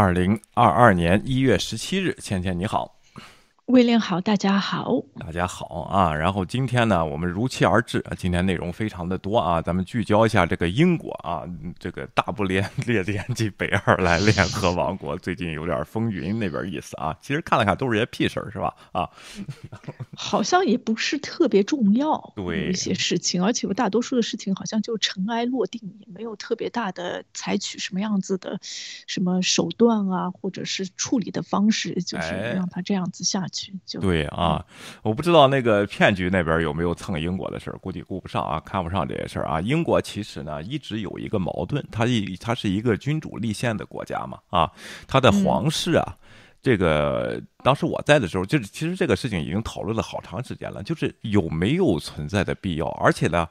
二零二二年一月十七日，倩倩你好。威廉好，大家好，大家好啊！然后今天呢，我们如期而至啊，今天内容非常的多啊，咱们聚焦一下这个英国啊，这个大不列列颠及北爱尔兰联合王国最近有点风云那边意思啊。其实看了看都是些屁事儿，是吧？啊，好像也不是特别重要，对一些事情，而且有大多数的事情好像就尘埃落定，也没有特别大的采取什么样子的什么手段啊，或者是处理的方式，就是让他这样子下去。对啊，我不知道那个骗局那边有没有蹭英国的事儿，估计顾不上啊，看不上这些事儿啊。英国其实呢一直有一个矛盾，它一它是一个君主立宪的国家嘛啊，它的皇室啊，这个当时我在的时候，就是其实这个事情已经讨论了好长时间了，就是有没有存在的必要，而且呢。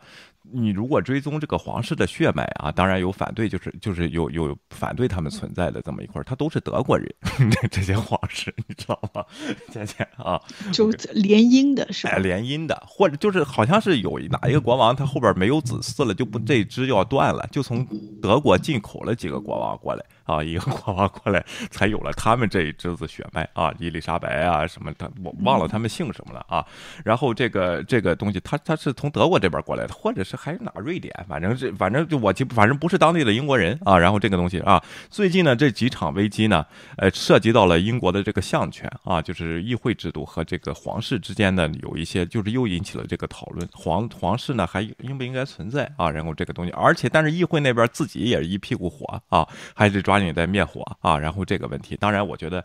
你如果追踪这个皇室的血脉啊，当然有反对，就是就是有有反对他们存在的这么一块儿，他都是德国人，这些皇室你知道吗？姐姐啊，就联姻的是吧？联姻的，或者就是好像是有哪一个国王，他后边没有子嗣了，就不这支要断了，就从德国进口了几个国王过来啊，一个国王过来才有了他们这一支子血脉啊，伊丽莎白啊什么的，我忘了他们姓什么了啊。然后这个这个东西，他他是从德国这边过来的，或者是。还是哪瑞典，反正是反正就我记，反正不是当地的英国人啊。然后这个东西啊，最近呢这几场危机呢，呃，涉及到了英国的这个相权啊，就是议会制度和这个皇室之间的有一些，就是又引起了这个讨论。皇皇室呢还应不应该存在啊？然后这个东西，而且但是议会那边自己也是一屁股火啊，还是抓紧在灭火啊。然后这个问题，当然我觉得。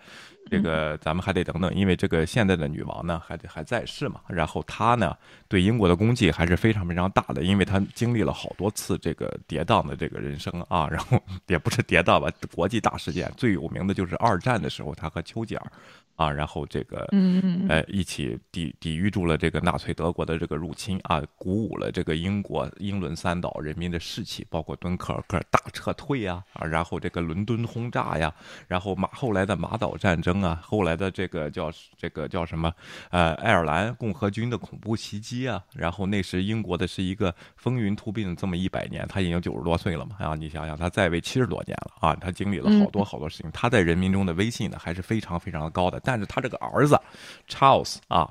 这个咱们还得等等，因为这个现在的女王呢，还得还在世嘛。然后她呢，对英国的功绩还是非常非常大的，因为她经历了好多次这个跌宕的这个人生啊。然后也不是跌宕吧，国际大事件最有名的就是二战的时候，她和丘吉尔啊，然后这个嗯呃一起抵抵御住了这个纳粹德国的这个入侵啊，鼓舞了这个英国英伦三岛人民的士气，包括敦刻尔克大撤退呀啊，然后这个伦敦轰炸呀，然后马后来的马岛战争。啊，后来的这个叫这个叫什么？呃，爱尔兰共和军的恐怖袭击啊，然后那时英国的是一个风云突变的这么一百年，他已经九十多岁了嘛，啊，你想想他在位七十多年了啊，他经历了好多好多事情，他在人民中的威信呢还是非常非常的高的。但是他这个儿子 Charles 啊，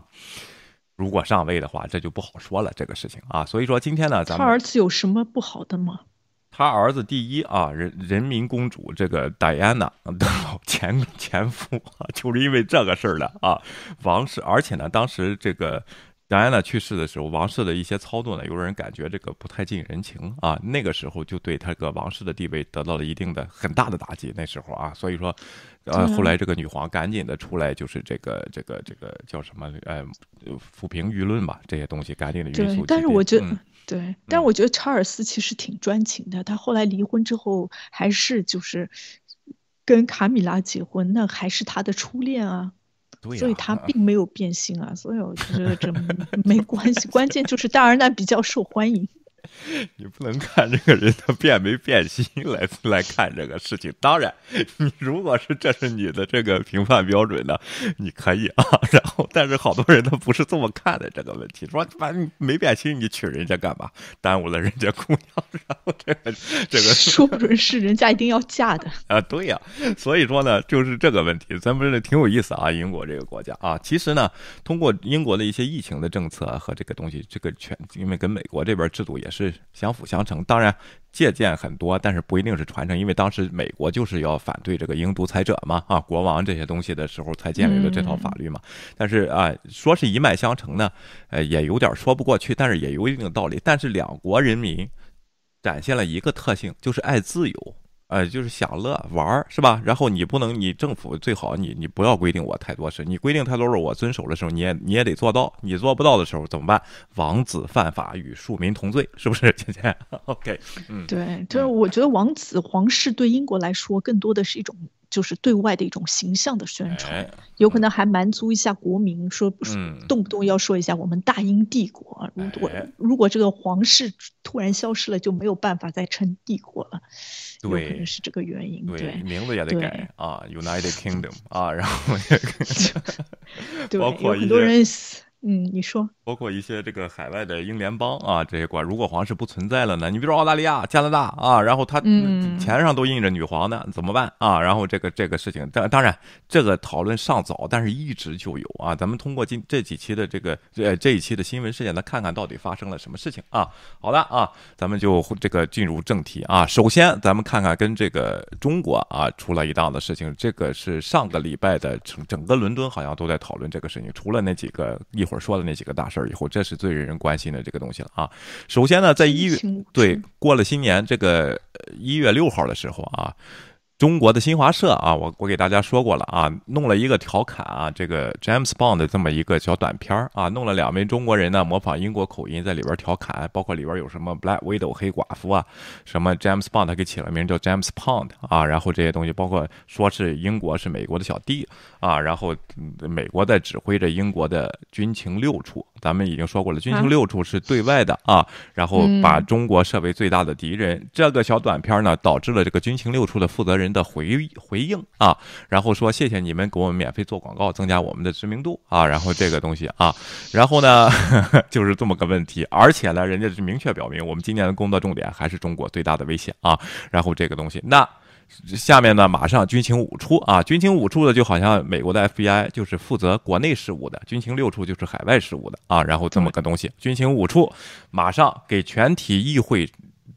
如果上位的话，这就不好说了这个事情啊。所以说今天呢，咱们他儿子有什么不好的吗？他儿子第一啊，人人民公主这个戴安娜的前前夫，就是因为这个事儿的啊，王室，而且呢，当时这个戴安娜去世的时候，王室的一些操作呢，有人感觉这个不太近人情啊，那个时候就对他个王室的地位得到了一定的很大的打击。那时候啊，所以说，呃，后来这个女皇赶紧的出来，就是这个这个这个叫什么呃，抚平舆论吧，这些东西赶紧的约束。但是我觉得。对，但是我觉得查尔斯其实挺专情的。他后来离婚之后，还是就是跟卡米拉结婚，那还是他的初恋啊。对，所以他并没有变心啊。所以我觉得这没关系，关键就是戴安娜比较受欢迎。你不能看这个人他变没变心来来看这个事情。当然，你如果是这是你的这个评判标准呢，你可以啊。然后，但是好多人他不是这么看的这个问题，说反正没变心，你娶人家干嘛？耽误了人家姑娘。然后这个这个说不准是人家一定要嫁的啊。对呀，所以说呢，就是这个问题，咱们这挺有意思啊。英国这个国家啊，其实呢，通过英国的一些疫情的政策和这个东西，这个全因为跟美国这边制度也是。相辅相成，当然借鉴很多，但是不一定是传承，因为当时美国就是要反对这个英独裁者嘛，啊，国王这些东西的时候才建立了这套法律嘛。但是啊，说是一脉相承呢，呃，也有点说不过去，但是也有一定道理。但是两国人民展现了一个特性，就是爱自由。呃，就是享乐玩儿是吧？然后你不能，你政府最好你你不要规定我太多事，你规定太多事，我遵守的时候你也你也得做到，你做不到的时候怎么办？王子犯法与庶民同罪，是不是？姐姐，OK，嗯，对，就是我觉得王子皇室对英国来说更多的是一种。就是对外的一种形象的宣传，有可能还满足一下国民，说动不动要说一下我们大英帝国。如果如果这个皇室突然消失了，就没有办法再称帝国了，有可能是这个原因。对，名字也得改啊，United Kingdom 啊，然后 对，包括很多人嗯，你说，包括一些这个海外的英联邦啊，这些国，如果皇室不存在了呢？你比如说澳大利亚、加拿大啊，然后它钱上都印着女皇呢，怎么办啊？然后这个这个事情，当当然这个讨论尚早，但是一直就有啊。咱们通过今这几期的这个呃这一期的新闻事件，来看看到底发生了什么事情啊？好的啊，咱们就这个进入正题啊。首先，咱们看看跟这个中国啊出了一档的事情，这个是上个礼拜的整整个伦敦好像都在讨论这个事情，除了那几个一会。我说的那几个大事儿以后，这是最人人关心的这个东西了啊。首先呢，在一月对过了新年这个一月六号的时候啊。中国的新华社啊，我我给大家说过了啊，弄了一个调侃啊，这个 James Bond 的这么一个小短片儿啊，弄了两位中国人呢模仿英国口音在里边调侃，包括里边有什么 Black Widow 黑寡妇啊，什么 James Bond 他给起了名叫 James Bond 啊，然后这些东西包括说是英国是美国的小弟啊，然后美国在指挥着英国的军情六处，咱们已经说过了，军情六处是对外的啊，然后把中国设为最大的敌人。这个小短片呢，导致了这个军情六处的负责人。的回回应啊，然后说谢谢你们给我们免费做广告，增加我们的知名度啊，然后这个东西啊，然后呢 就是这么个问题，而且呢，人家是明确表明我们今年的工作重点还是中国最大的威胁啊，然后这个东西，那下面呢马上军情五处啊，军情五处的就好像美国的 FBI 就是负责国内事务的，军情六处就是海外事务的啊，然后这么个东西，军情五处马上给全体议会。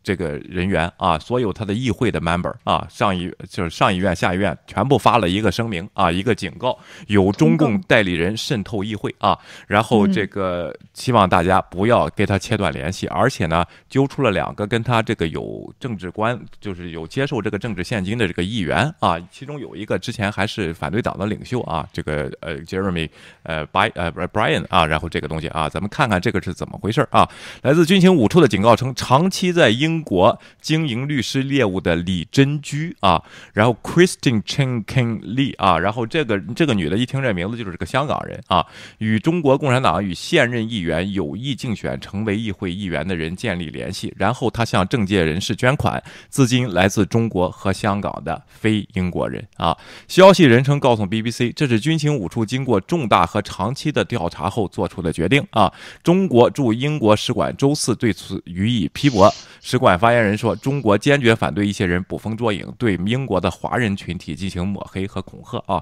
这个人员啊，所有他的议会的 member 啊，上议就是上议院、下议院全部发了一个声明啊，一个警告，有中共代理人渗透议会啊，然后这个希望大家不要跟他切断联系，而且呢，揪出了两个跟他这个有政治观，就是有接受这个政治现金的这个议员啊，其中有一个之前还是反对党的领袖啊，这个呃 Jeremy 呃 By 呃 Brian 啊，然后这个东西啊，咱们看看这个是怎么回事啊？来自军情五处的警告称，长期在英中国经营律师业务的李珍居啊，然后 Christine Chenkin Lee 啊，然后这个这个女的一听这名字就是个香港人啊，与中国共产党与现任议员有意竞选成为议会议员的人建立联系，然后他向政界人士捐款，资金来自中国和香港的非英国人啊。消息人称告诉 BBC，这是军情五处经过重大和长期的调查后做出的决定啊。中国驻英国使馆周四对此予以批驳，使馆。馆发言人说：“中国坚决反对一些人捕风捉影，对英国的华人群体进行抹黑和恐吓啊！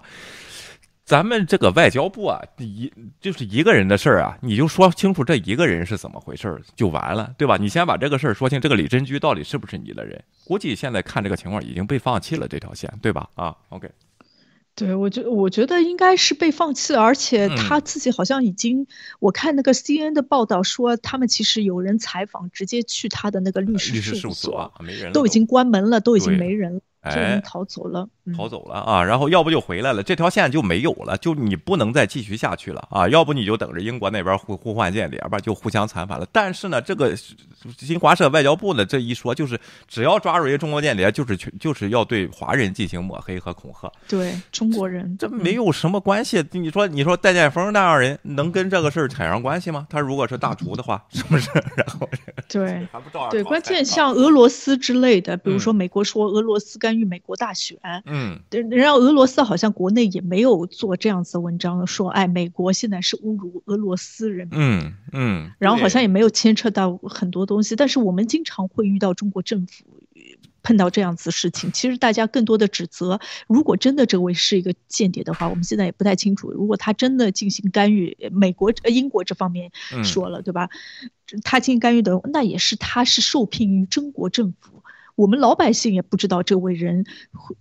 咱们这个外交部啊，一就是一个人的事儿啊，你就说清楚这一个人是怎么回事儿就完了，对吧？你先把这个事儿说清，这个李珍居到底是不是你的人？估计现在看这个情况已经被放弃了这条线，对吧？啊，OK。”对，我觉我觉得应该是被放弃了，而且他自己好像已经，我看那个 C N 的报道说，他们其实有人采访，直接去他的那个律师事务所，都已经关门了，都已经没人了。哎，逃走了，逃走了啊！然后要不就回来了，这条线就没有了，就你不能再继续下去了啊！要不你就等着英国那边互互换间谍吧，就互相残反了。但是呢，这个新华社外交部呢这一说，就是只要抓住一个中国间谍，就是去就是要对华人进行抹黑和恐吓。对中国人，这没有什么关系。你说，你说戴建峰那样人能跟这个事儿产生关系吗？他如果是大厨的话，是不是？然后对，对，关键像俄罗斯之类的，比如说美国说俄罗斯干。与美国大选，嗯，然后俄罗斯好像国内也没有做这样子的文章，说哎，美国现在是侮辱俄罗斯人民，嗯嗯，然后好像也没有牵扯到很多东西，但是我们经常会遇到中国政府碰到这样子事情，其实大家更多的指责，如果真的这位是一个间谍的话，我们现在也不太清楚，如果他真的进行干预，美国呃英国这方面说了对吧？他进行干预的，那也是他是受聘于中国政府。我们老百姓也不知道这位人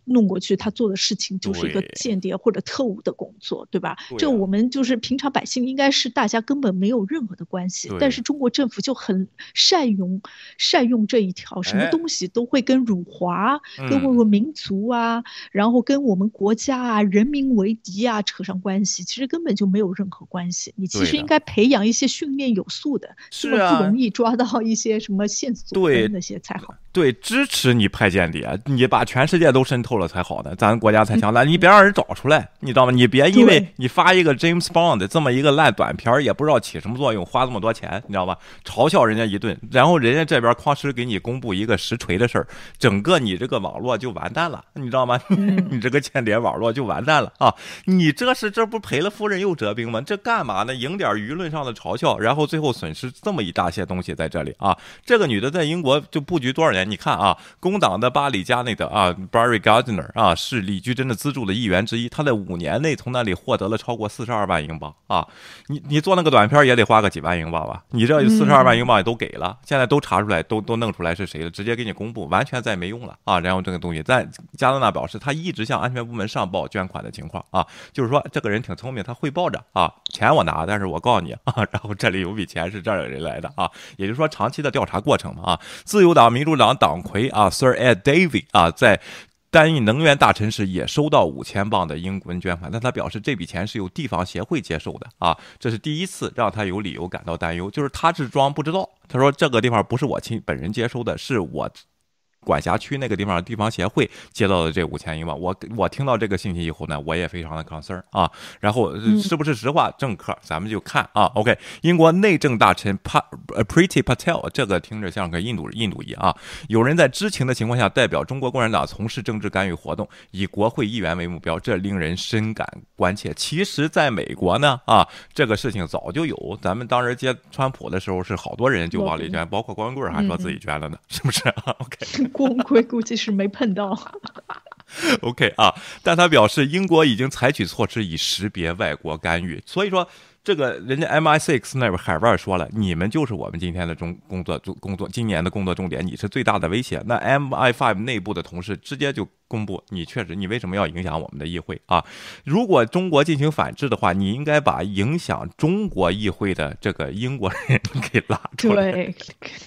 弄过去，他做的事情就是一个间谍或者特务的工作，对吧？这我们就是平常百姓，应该是大家根本没有任何的关系。但是中国政府就很善用善用这一条，什么东西都会跟辱华、跟我们民族啊，然后跟我们国家啊、人民为敌啊扯上关系，其实根本就没有任何关系。你其实应该培养一些训练有素的，这么不容易抓到一些什么线索那些才好。对，支持你派间谍，你把全世界都渗透了才好呢，咱国家才强大。你别让人找出来，你知道吗？你别因为你发一个 James Bond 这么一个烂短片，也不知道起什么作用，花这么多钱，你知道吧？嘲笑人家一顿，然后人家这边哐哧给你公布一个实锤的事儿，整个你这个网络就完蛋了，你知道吗？你这个间谍网络就完蛋了啊！你这是这不赔了夫人又折兵吗？这干嘛呢？赢点舆论上的嘲笑，然后最后损失这么一大些东西在这里啊！这个女的在英国就布局多少年？你看啊，工党的巴里加内德啊，Barry Gardner 啊，是李居真的资助的一员之一。他在五年内从那里获得了超过四十二万英镑啊！你你做那个短片也得花个几万英镑吧？你这四十二万英镑也都给了，现在都查出来，都都弄出来是谁了，直接给你公布，完全再没用了啊！然后这个东西，在加拿大表示，他一直向安全部门上报捐款的情况啊，就是说这个人挺聪明，他汇报着啊，钱我拿，但是我告诉你啊，然后这里有笔钱是这儿人来的啊，也就是说长期的调查过程嘛啊，自由党、民主党。党魁啊，Sir Ed Davey 啊，在担任能源大臣时也收到五千磅的英文捐款，但他表示这笔钱是由地方协会接受的啊，这是第一次让他有理由感到担忧，就是他是装不知道，他说这个地方不是我亲本人接收的，是我。管辖区那个地方地方协会接到的这五千英镑，我我听到这个信息以后呢，我也非常的 concern 啊。然后是不是实话？政客咱们就看啊。OK，英国内政大臣 Pa Pretty Patel，这个听着像个印度印度裔啊。有人在知情的情况下代表中国共产党从事政治干预活动，以国会议员为目标，这令人深感关切。其实，在美国呢啊，这个事情早就有。咱们当时接川普的时候，是好多人就往里捐，包括光棍还说自己捐了呢，是不是？OK。光棍估计是没碰到。OK 啊，但他表示英国已经采取措施以识别外国干预，所以说这个人家 MI6 那边海外说了，你们就是我们今天的中工作工工作今年的工作重点，你是最大的威胁。那 MI5 内部的同事直接就。公布你确实，你为什么要影响我们的议会啊？如果中国进行反制的话，你应该把影响中国议会的这个英国人给拉出来，对，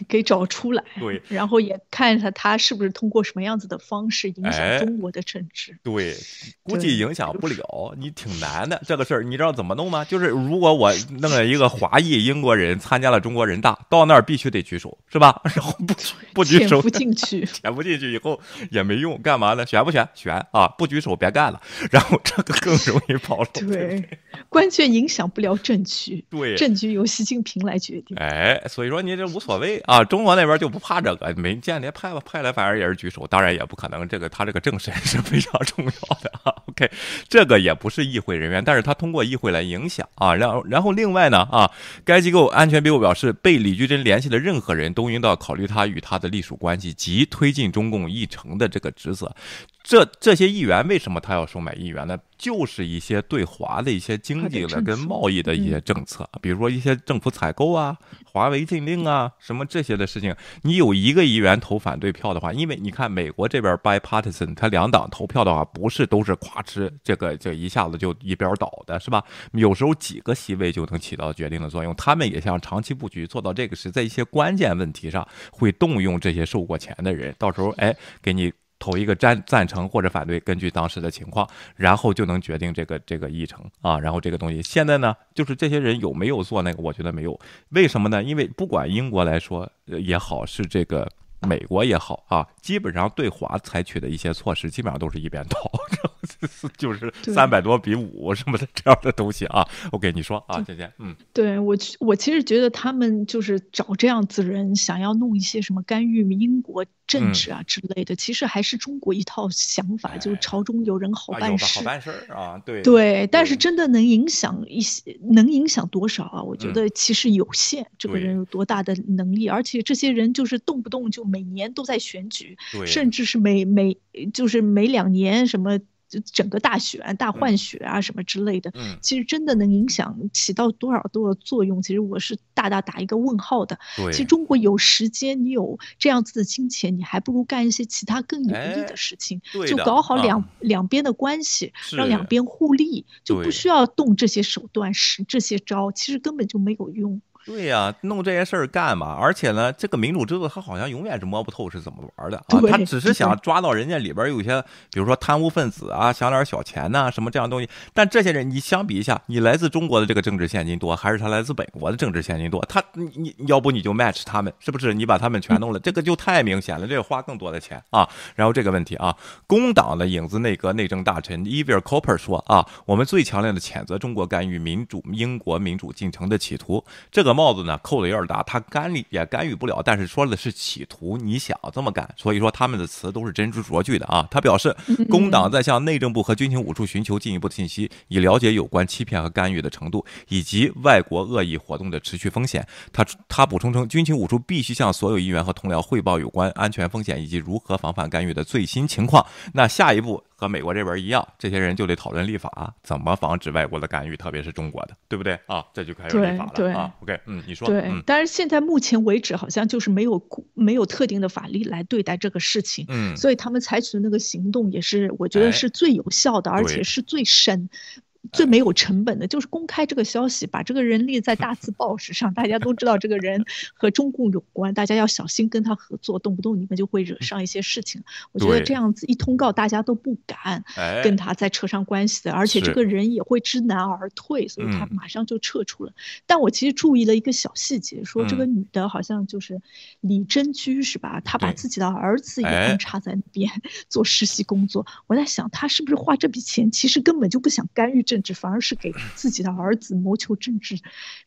给找出来，对，然后也看一下他是不是通过什么样子的方式影响中国的政治。对，估计影响不了，你挺难的这个事儿，你知道怎么弄吗？就是如果我弄了一个华裔英国人参加了中国人大，到那儿必须得举手，是吧？然后不不举手，不进去，潜不进去 以后也没用，干嘛呢？选不选？选啊！不举手别干了。然后这个更容易暴露。对，关键影响不了政局。对，政局由习近平来决定。哎，所以说你这无所谓啊。中国那边就不怕这个，没间谍派吧？派来反而也是举手。当然也不可能，这个他这个政审是非常重要的啊。OK，这个也不是议会人员，但是他通过议会来影响啊。然后，然后另外呢啊，该机构安全机构表示，被李居珍联系的任何人都应当考虑他与他的隶属关系及推进中共议程的这个职责。这这些议员为什么他要收买议员呢？就是一些对华的一些经济的跟贸易的一些政策，比如说一些政府采购啊、华为禁令啊什么这些的事情。你有一个议员投反对票的话，因为你看美国这边 bipartisan，他两党投票的话，不是都是夸哧这个这一下子就一边倒的，是吧？有时候几个席位就能起到决定的作用。他们也想长期布局，做到这个是在一些关键问题上会动用这些受过钱的人，到时候哎给你。投一个赞赞成或者反对，根据当时的情况，然后就能决定这个这个议程啊。然后这个东西现在呢，就是这些人有没有做那个？我觉得没有。为什么呢？因为不管英国来说也好，是这个美国也好啊，基本上对华采取的一些措施，基本上都是一边倒，就是三百多比五什么的这样的东西啊。我给你说啊，姐姐，嗯，对我我其实觉得他们就是找这样子人，想要弄一些什么干预英国。政治啊之类的，其实还是中国一套想法，就是朝中有人好办事，好办事啊，对对。但是真的能影响一些，能影响多少啊？我觉得其实有限。这个人有多大的能力？而且这些人就是动不动就每年都在选举，甚至是每每就是每两年什么。就整个大选、大换血啊什么之类的，其实真的能影响起到多少多少作用？其实我是大大打一个问号的。其实中国有时间，你有这样子的金钱，你还不如干一些其他更有利的事情，就搞好两两边的关系，让两边互利，就不需要动这些手段、使这些招，其实根本就没有用。对呀，弄这些事儿干嘛？而且呢，这个民主制度他好像永远是摸不透是怎么玩的啊。他只是想抓到人家里边有些，比如说贪污分子啊，想点小钱呐，什么这样东西。但这些人，你相比一下，你来自中国的这个政治现金多，还是他来自本国的政治现金多？他你你要不你就 match 他们，是不是？你把他们全弄了，这个就太明显了，这个花更多的钱啊。然后这个问题啊，工党的影子内阁内政大臣 Evil Cooper 说啊，我们最强烈的谴责中国干预民主英国民主进程的企图。这个帽子呢扣的有点大，他干预也干预不了，但是说的是企图，你想这么干，所以说他们的词都是真知灼句的啊。他表示，工党在向内政部和军情五处寻求进一步的信息，以了解有关欺骗和干预的程度，以及外国恶意活动的持续风险。他他补充称，军情五处必须向所有议员和同僚汇报有关安全风险以及如何防范干预的最新情况。那下一步。和美国这边一样，这些人就得讨论立法，怎么防止外国的干预，特别是中国的，对不对啊？这就开始立法了啊。OK，嗯，你说。对，但是现在目前为止，好像就是没有没有特定的法律来对待这个事情，嗯，所以他们采取的那个行动也是，我觉得是最有效的，而且是最深。最没有成本的就是公开这个消息，把这个人列在大字报纸上，大家都知道这个人和中共有关，大家要小心跟他合作，动不动你们就会惹上一些事情。我觉得这样子一通告，大家都不敢跟他再扯上关系的，而且这个人也会知难而退，所以他马上就撤出了。但我其实注意了一个小细节，说这个女的好像就是李珍居是吧？她把自己的儿子也安插在那边 做实习工作。我在想，她是不是花这笔钱，其实根本就不想干预这。甚至反而是给自己的儿子谋求政治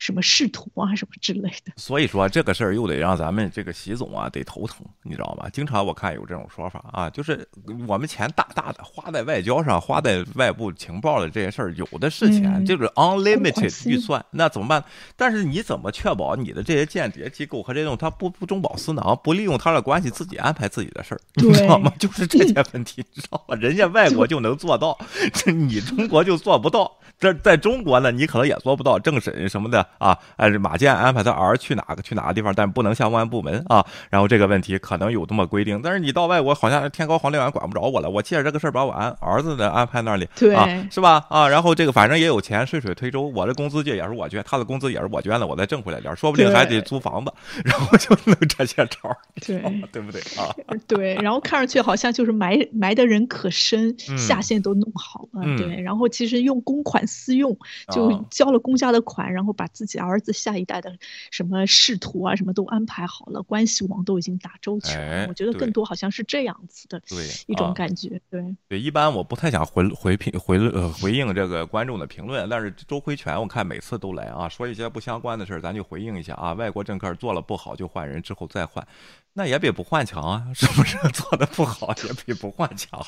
什么仕途啊什么之类的。所以说这个事儿又得让咱们这个习总啊得头疼，你知道吗？经常我看有这种说法啊，就是我们钱大大的花在外交上，花在外部情报的这些事儿，有的是钱，就是 unlimited 预算，那怎么办？但是你怎么确保你的这些间谍机构和这种他不不中饱私囊，不利用他的关系自己安排自己的事儿，你知道吗？就是这些问题，你知道吗？人家外国就能做到，这 你中国就做不到。这在中国呢，你可能也做不到政审什么的啊。哎，马建安排他儿去哪个去哪个地方，但不能向公安部门啊。然后这个问题可能有这么规定，但是你到外国好像天高皇帝远，管不着我了。我借着这个事儿把我安儿子的安排那里，对，是吧？啊，然后这个反正也有钱，顺水推舟，我的工资这也是我捐，他的工资也是我捐的，我再挣回来点，说不定还得租房子，然后就弄这些招，对，对不对啊？对，然后看上去好像就是埋埋的人可深，下线都弄好了，对，然后其实用公款。私用就交了公家的款，然后把自己儿子下一代的什么仕途啊，什么都安排好了，关系网都已经打周全。我觉得更多好像是这样子的一种感觉。对对，一般我不太想回回评回呃回应这个观众的评论，但是周辉全我看每次都来啊，说一些不相关的事儿，咱就回应一下啊。外国政客做了不好就换人，之后再换。那也比不换强啊，是不是 做的不好也比不换强？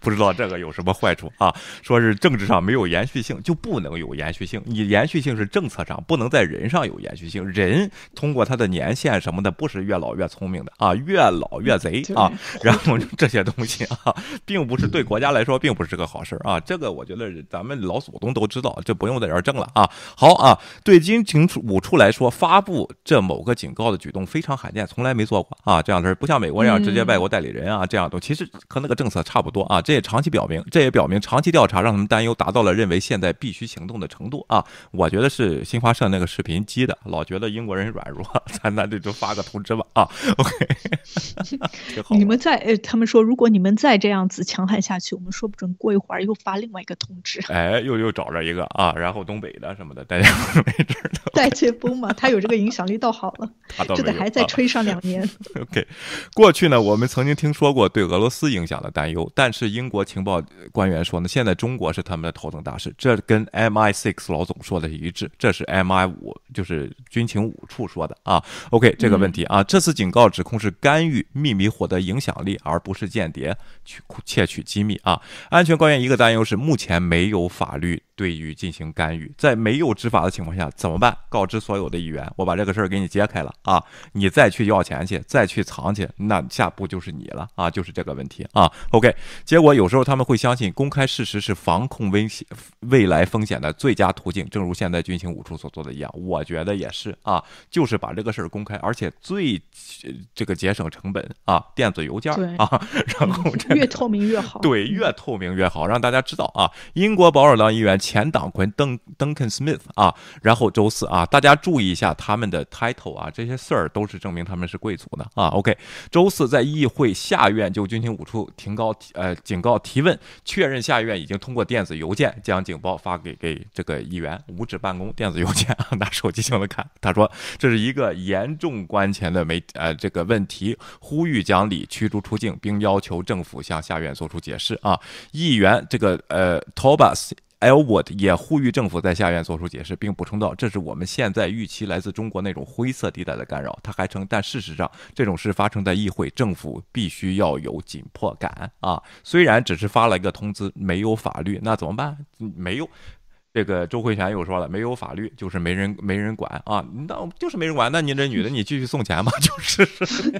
不知道这个有什么坏处啊？说是政治上没有延续性就不能有延续性，你延续性是政策上，不能在人上有延续性。人通过他的年限什么的，不是越老越聪明的啊，越老越贼啊。然后这些东西啊，并不是对国家来说并不是个好事啊。这个我觉得咱们老祖宗都知道，这不用在这儿争了啊。好啊，对军情五处来说，发布这某个警告的举动非常罕见，从来没做过。啊，这样的事不像美国这样直接外国代理人啊，这样都其实和那个政策差不多啊。这也长期表明，这也表明长期调查让他们担忧达到了认为现在必须行动的程度啊。我觉得是新华社那个视频激的，老觉得英国人软弱，咱咱这就发个通知吧啊。OK，你们再呃，他们说如果你们再这样子强悍下去，我们说不准过一会儿又发另外一个通知。哎，又又找着一个啊，然后东北的什么的，大家 没准带切风嘛，他有这个影响力倒好了，这得还再吹上两年。OK，过去呢，我们曾经听说过对俄罗斯影响的担忧，但是英国情报官员说呢，现在中国是他们的头等大事，这跟 MI6 老总说的一致，这是 MI5，就是军情五处说的啊。OK，这个问题啊，这次警告指控是干预秘密获得影响力，而不是间谍去窃取机密啊。安全官员一个担忧是，目前没有法律。对于进行干预，在没有执法的情况下怎么办？告知所有的议员，我把这个事儿给你揭开了啊！你再去要钱去，再去藏去，那下步就是你了啊！就是这个问题啊。OK，结果有时候他们会相信公开事实是防控危险、未来风险的最佳途径，正如现在军情五处所做的一样。我觉得也是啊，就是把这个事儿公开，而且最这个节省成本啊，电子邮件啊，然后越透明越好。对，越透明越好，让大家知道啊。英国保守党议员。前党魁邓 Duncan Smith 啊，然后周四啊，大家注意一下他们的 title 啊，这些事儿都是证明他们是贵族的啊。OK，周四在议会下院就军情五处停高呃警告提问，确认下院已经通过电子邮件将警报发给给这个议员，无纸办公电子邮件啊 拿手机就能看。他说这是一个严重关前的媒呃这个问题，呼吁讲理驱逐出境，并要求政府向下院做出解释啊。议员这个呃 Tobas Elwood 也呼吁政府在下院做出解释，并补充道：“这是我们现在预期来自中国那种灰色地带的干扰。”他还称：“但事实上，这种事发生在议会，政府必须要有紧迫感啊！虽然只是发了一个通知，没有法律，那怎么办？没有。”这个周慧泉又说了，没有法律就是没人没人管啊，那就是没人管。那你这女的，你继续送钱吧，就是，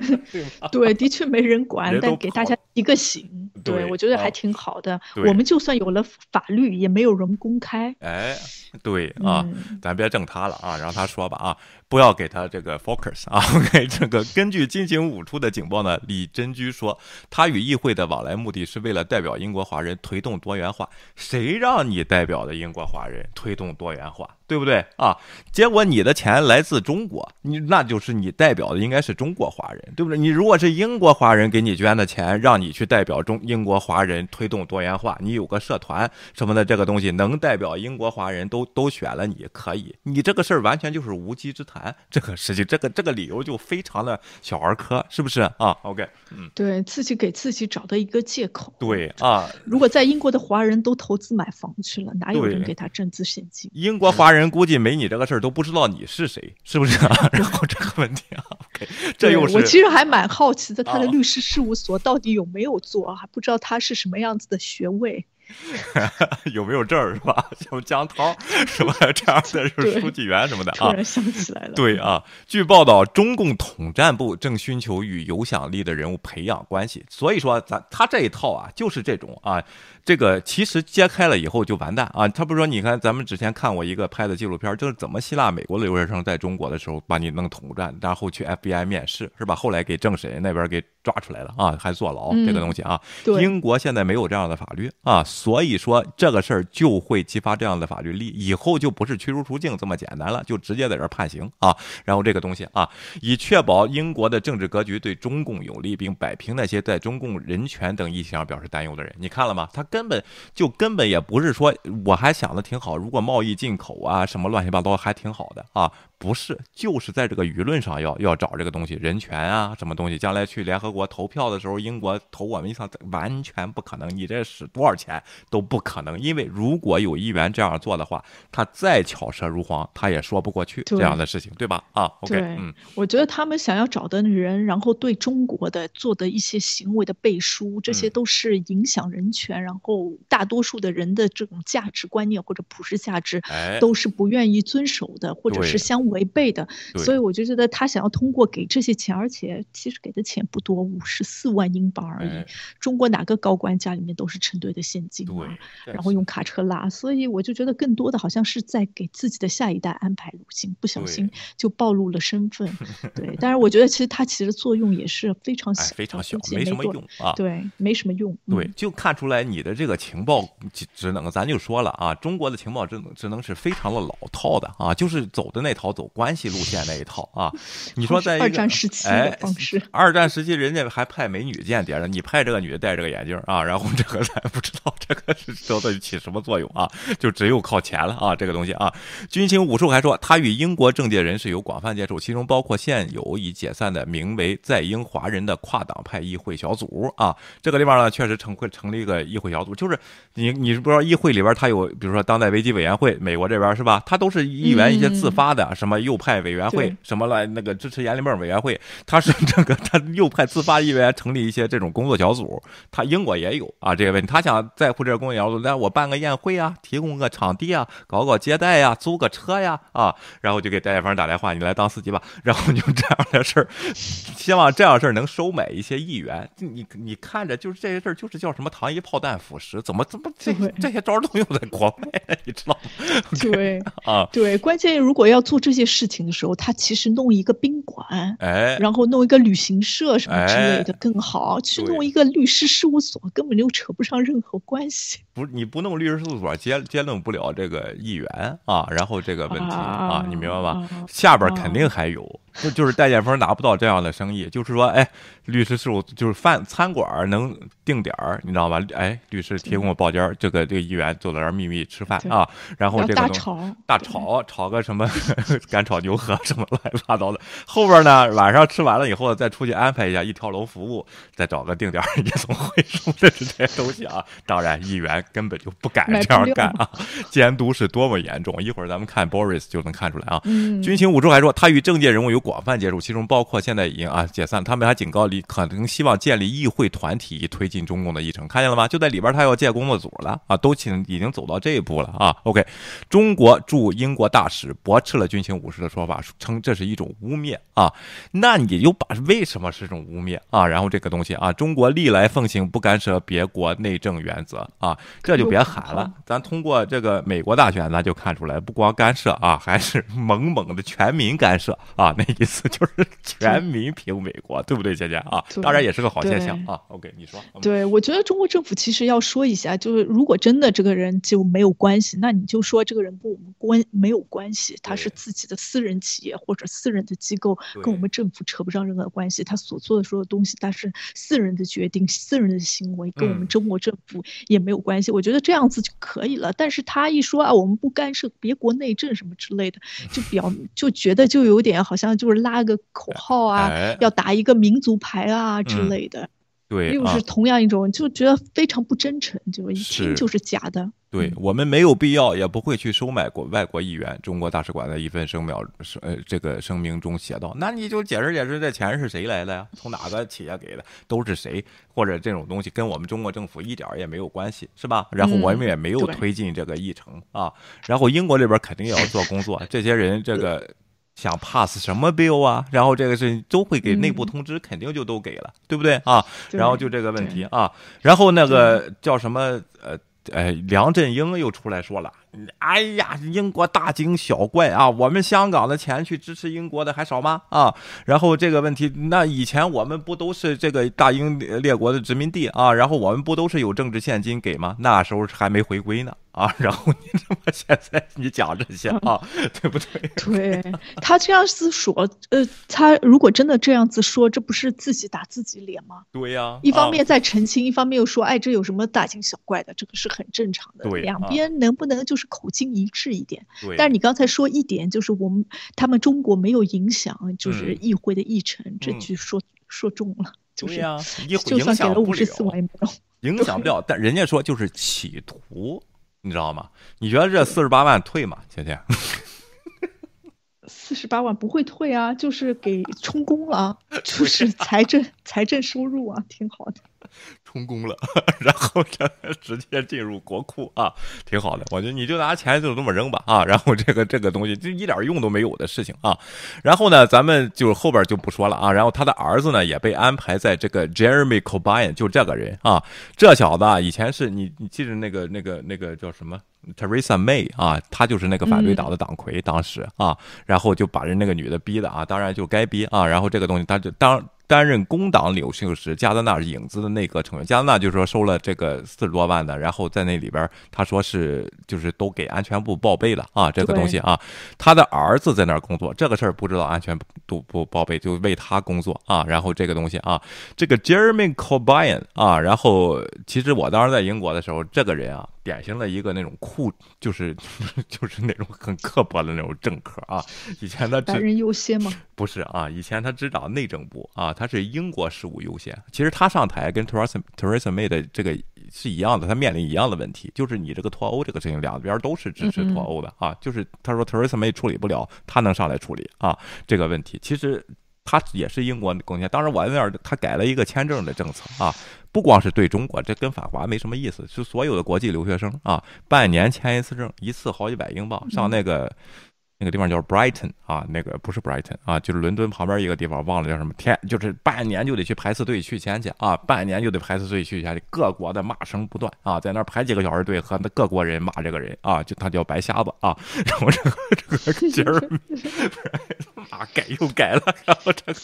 对，的确没人管，但给大家一个醒，对我觉得还挺好的。我们就算有了法律，也没有人公开。哎，对啊，咱别整他了啊，让他说吧啊。不要给他这个 focus 啊！OK，这个根据金星五处的警报呢，李珍居说，他与议会的往来目的是为了代表英国华人推动多元化。谁让你代表的英国华人推动多元化？对不对啊？结果你的钱来自中国，你那就是你代表的应该是中国华人，对不对？你如果是英国华人给你捐的钱，让你去代表中英国华人推动多元化，你有个社团什么的，这个东西能代表英国华人都都选了你，可以。你这个事儿完全就是无稽之谈，这个事情，这个这个理由就非常的小儿科，是不是啊？OK，嗯，对自己给自己找的一个借口。对啊，如果在英国的华人都投资买房去了，哪有人给他挣资现金？英国华人。人估计没你这个事儿都不知道你是谁，是不是啊？然后这个问题啊，OK，这又是我其实还蛮好奇的，他的律师事务所到底有没有做？还不知道他是什么样子的学位。有没有证儿是吧？像江涛什么这样的 是书记员什么的啊？突然想起来了。对啊，据报道，中共统战部正寻求与有想力的人物培养关系。所以说，咱他这一套啊，就是这种啊，这个其实揭开了以后就完蛋啊。他不是说，你看咱们之前看过一个拍的纪录片，就是怎么希腊美国的留学生在中国的时候把你弄统战，然后去 FBI 面试是吧？后来给政审那边给抓出来了啊，还坐牢这个东西啊。英国现在没有这样的法律啊。所以说这个事儿就会激发这样的法律力，以后就不是驱逐出境这么简单了，就直接在这儿判刑啊。然后这个东西啊，以确保英国的政治格局对中共有利，并摆平那些在中共人权等议题上表示担忧的人。你看了吗？他根本就根本也不是说，我还想的挺好，如果贸易进口啊什么乱七八糟还挺好的啊。不是，就是在这个舆论上要要找这个东西，人权啊，什么东西，将来去联合国投票的时候，英国投我们一场，完全不可能。你这使多少钱都不可能，因为如果有议员这样做的话，他再巧舌如簧，他也说不过去这样的事情，对吧？啊，OK，嗯，我觉得他们想要找的人，然后对中国的做的一些行为的背书，这些都是影响人权，然后大多数的人的这种价值观念或者普世价值，都是不愿意遵守的，或者是相。违背的，所以我就觉得他想要通过给这些钱，而且其实给的钱不多，五十四万英镑而已。中国哪个高官家里面都是成堆的现金啊，然后用卡车拉，所以我就觉得更多的好像是在给自己的下一代安排路径，不小心就暴露了身份。对，但是我觉得其实他其实作用也是非常小，非常小，没什么用啊。对，没什么用。对，就看出来你的这个情报职能，咱就说了啊，中国的情报职能职能是非常的老套的啊，就是走的那套。走关系路线那一套啊，你说在二战时期的方式，二战时期人家还派美女间谍呢，你派这个女的戴这个眼镜啊，然后这个咱不知道这个是到底起什么作用啊，就只有靠钱了啊，这个东西啊。军情五处还说，他与英国政界人士有广泛接触，其中包括现有已解散的名为在英华人的跨党派议会小组啊。这个地方呢，确实成会成立一个议会小组，就是你你是不知道议会里边他有，比如说当代危机委员会，美国这边是吧？他都是议员一些自发的什么。什么右派委员会，什么来那个支持阎立梦委员会，他是 这个他右派自发议员成立一些这种工作小组，他英国也有啊这个问题，他想在乎这个工作小组，那我办个宴会啊，提供个场地啊，搞搞接待呀，租个车呀啊，然后就给戴建芳打电话，你来当司机吧，然后就这样的事儿，希望这样事儿能收买一些议员。你你看着就是这些事儿，就是叫什么糖衣炮弹腐蚀，怎么怎么这这些招都用在国外，你知道吗？对 啊，对，关键如果要做这些。事情的时候，他其实弄一个宾馆，哎，然后弄一个旅行社什么之类的更好，去弄一个律师事务所根本就扯不上任何关系。不，你不弄律师事务所，接接弄不了这个议员啊，然后这个问题啊，你明白吧？下边肯定还有。就就是戴建峰拿不到这样的生意，就是说，哎，律师事务就是饭餐馆能定点儿，你知道吧？哎，律师提供包间，这个这个议员坐在那儿秘密吃饭啊，然后这个大炒大炒炒个什么 干炒牛河什么乱七八糟的，后边呢晚上吃完了以后再出去安排一下一条龙服务，再找个定点夜总会 什么的这些东西啊。当然，议员根本就不敢这样干啊，监督是多么严重。一会儿咱们看 Boris 就能看出来啊。军情五处还说，他与政界人物有。广泛接触，其中包括现在已经啊解散，他们还警告你可能希望建立议会团体推进中共的议程，看见了吗？就在里边他要建工作组了啊，都请已经走到这一步了啊。OK，中国驻英国大使驳斥了军情五十的说法，称这是一种污蔑啊。那你就把为什么是种污蔑啊？然后这个东西啊，中国历来奉行不干涉别国内政原则啊，这就别喊了。咱通过这个美国大选，咱就看出来，不光干涉啊，还是 猛猛的全民干涉啊。那意思就是全民评美国，对不对，姐姐啊？当然也是个好现象啊。OK，你说。对，我觉得中国政府其实要说一下，就是如果真的这个人就没有关系，那你就说这个人跟我们关没有关系，他是自己的私人企业或者私人的机构，跟我们政府扯不上任何关系。他所做的所有东西，他是私人的决定、私人的行为，跟我们中国政府也没有关系。我觉得这样子就可以了。但是他一说啊，我们不干涉别国内政什么之类的，就表就觉得就有点好像。就是拉个口号啊，要打一个民族牌啊之类的，对，又是同样一种，就觉得非常不真诚，就一听就是假的。对我们没有必要，也不会去收买国外国议员。中国大使馆的一份声明声呃这个声明中写道：“那你就解释解释，这钱是谁来的呀？从哪个企业给的？都是谁？或者这种东西跟我们中国政府一点也没有关系，是吧？然后我们也没有推进这个议程啊。然后英国这边肯定也要做工作，这些人这个。”想 pass 什么 bill 啊？然后这个是都会给内部通知，肯定就都给了，对不对啊？然后就这个问题啊，然后那个叫什么呃呃，梁振英又出来说了。哎呀，英国大惊小怪啊！我们香港的钱去支持英国的还少吗？啊，然后这个问题，那以前我们不都是这个大英列国的殖民地啊？然后我们不都是有政治现金给吗？那时候还没回归呢啊！然后你怎么现在你讲这些啊？对不对？对他这样子说，呃，他如果真的这样子说，这不是自己打自己脸吗？对呀，一方面在澄清，一方面又说，哎，这有什么大惊小怪的？这个是很正常的。对，两边能不能就？是口径一致一点，对但是你刚才说一点，就是我们他们中国没有影响，就是议会的议程，这句说说中了，就是就算给了五十四万也没用，影响不了。但人家说就是企图，你知道吗？你觉得这四十八万退吗？倩倩，四十八万不会退啊，就是给充公了，就是财政财政收入啊，挺好的。充公了，然后这直接进入国库啊，挺好的。我觉得你就拿钱就这么扔吧啊，然后这个这个东西就一点用都没有的事情啊。然后呢，咱们就后边就不说了啊。然后他的儿子呢也被安排在这个 Jeremy Corbyn，就这个人啊，这小子啊，以前是你你记得那个那个那个叫什么 Teresa May 啊，他就是那个反对党的党魁当时啊，然后就把人那个女的逼的啊，当然就该逼啊。然后这个东西他就当。担任工党领袖时，加拿大影子的内阁成员，加德纳就是说收了这个四十多万的，然后在那里边，他说是就是都给安全部报备了啊，这个东西啊，他的儿子在那儿工作，这个事儿不知道安全都不报备，就为他工作啊，然后这个东西啊，这个 Jeremy Corbyn 啊，然后其实我当时在英国的时候，这个人啊。典型的一个那种酷，就是 就是那种很刻薄的那种政客啊。以前他白人优先吗？不是啊，以前他执掌内政部啊，他是英国事务优先。其实他上台跟 Theresa Theresa May 的这个是一样的，他面临一样的问题，就是你这个脱欧这个事情，两边都是支持脱欧的啊。就是他说 Theresa May 处理不了，他能上来处理啊这个问题。其实。他也是英国贡献，当然我那儿他改了一个签证的政策啊，不光是对中国，这跟反华没什么意思，是所有的国际留学生啊，半年签一次证，一次好几百英镑，上那个那个地方叫 Brighton 啊，那个不是 Brighton 啊，就是伦敦旁边一个地方，忘了叫什么。天，就是半年就得去排次队去签去啊，半年就得排次队去签去，各国的骂声不断啊，在那儿排几个小时队，和那各国人骂这个人啊，就他叫白瞎子啊，然后这个这个劲儿，啊改又改了，然后这个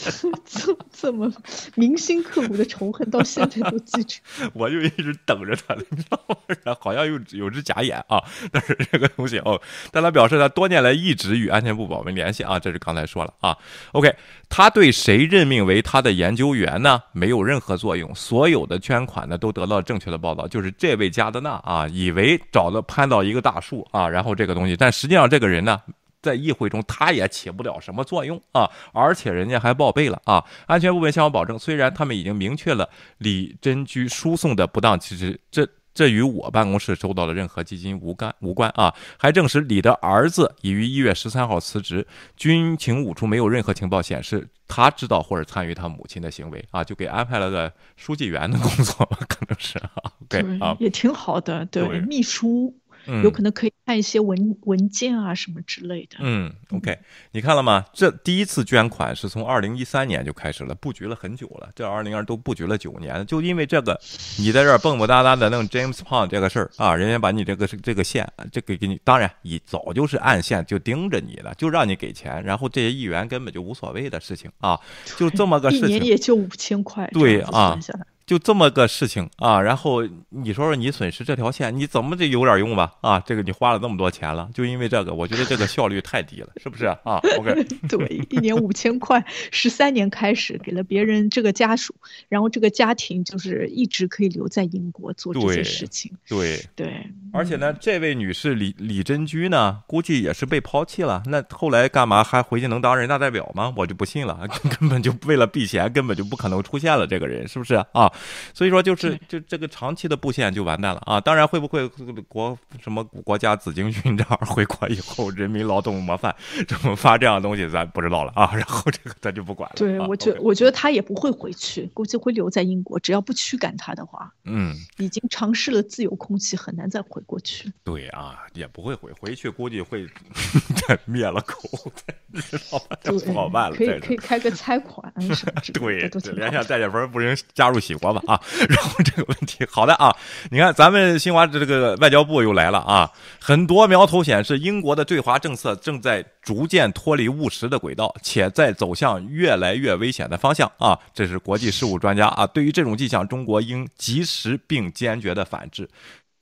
这 这么铭心刻骨的仇恨，到现在都记住。我就一直等着他，你知道吗？好像有有只假眼啊，但是这个东西哦，但他表示他多年来一直只与安全部保密联系啊，这是刚才说了啊。OK，他对谁任命为他的研究员呢？没有任何作用，所有的捐款呢都得到正确的报道，就是这位加德纳啊，以为找了攀到一个大树啊，然后这个东西，但实际上这个人呢。在议会中，他也起不了什么作用啊！而且人家还报备了啊，安全部门向我保证，虽然他们已经明确了李真居输送的不当，其实这这与我办公室收到的任何基金无干无关啊！还证实李的儿子已于一月十三号辞职，军情五处没有任何情报显示他知道或者参与他母亲的行为啊，就给安排了个书记员的工作吧，可能是啊，对啊，也挺好的，对秘书。有可能可以看一些文文件啊什么之类的。嗯，OK，你看了吗？这第一次捐款是从二零一三年就开始了，布局了很久了。这二零二都布局了九年，就因为这个，你在这儿蹦蹦哒哒的弄 James Pond 这个事儿啊，人家把你这个这个线，这个给你，当然你早就是暗线就盯着你了，就让你给钱，然后这些议员根本就无所谓的事情啊，就这么个事情，一年也就五千块，对啊。就这么个事情啊，然后你说说你损失这条线，你怎么得有点用吧？啊，这个你花了那么多钱了，就因为这个，我觉得这个效率太低了，是不是啊？OK，对，一年五千块，十三年开始给了别人这个家属，然后这个家庭就是一直可以留在英国做这些事情。对对，而且呢，这位女士李李珍居呢，估计也是被抛弃了。那后来干嘛还回去能当人大代表吗？我就不信了，根本就为了避嫌，根本就不可能出现了这个人，是不是啊？所以说，就是就这个长期的布线就完蛋了啊！当然，会不会国什么国家紫荆勋章回国以后人民劳动模范怎么发这样的东西，咱不知道了啊。然后这个咱就不管了。对，我觉我觉得他也不会回去，估计会留在英国。只要不驱赶他的话，嗯，已经尝试了自由空气，很难再回过去。对啊，也不会回回去，估计会 灭了口，知道吧？不好 办了。可以可以开个差款什么之类的。对，连下戴建峰不行，加入喜好吧啊！然后这个问题，好的啊，你看咱们新华这个外交部又来了啊，很多苗头显示英国的对华政策正在逐渐脱离务实的轨道，且在走向越来越危险的方向啊。这是国际事务专家啊，对于这种迹象，中国应及时并坚决的反制。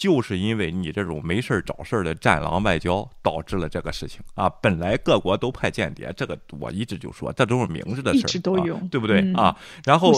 就是因为你这种没事找事儿的战狼外交，导致了这个事情啊！本来各国都派间谍，这个我一直就说，这都是明着的事儿，一直都有，对不对啊？然后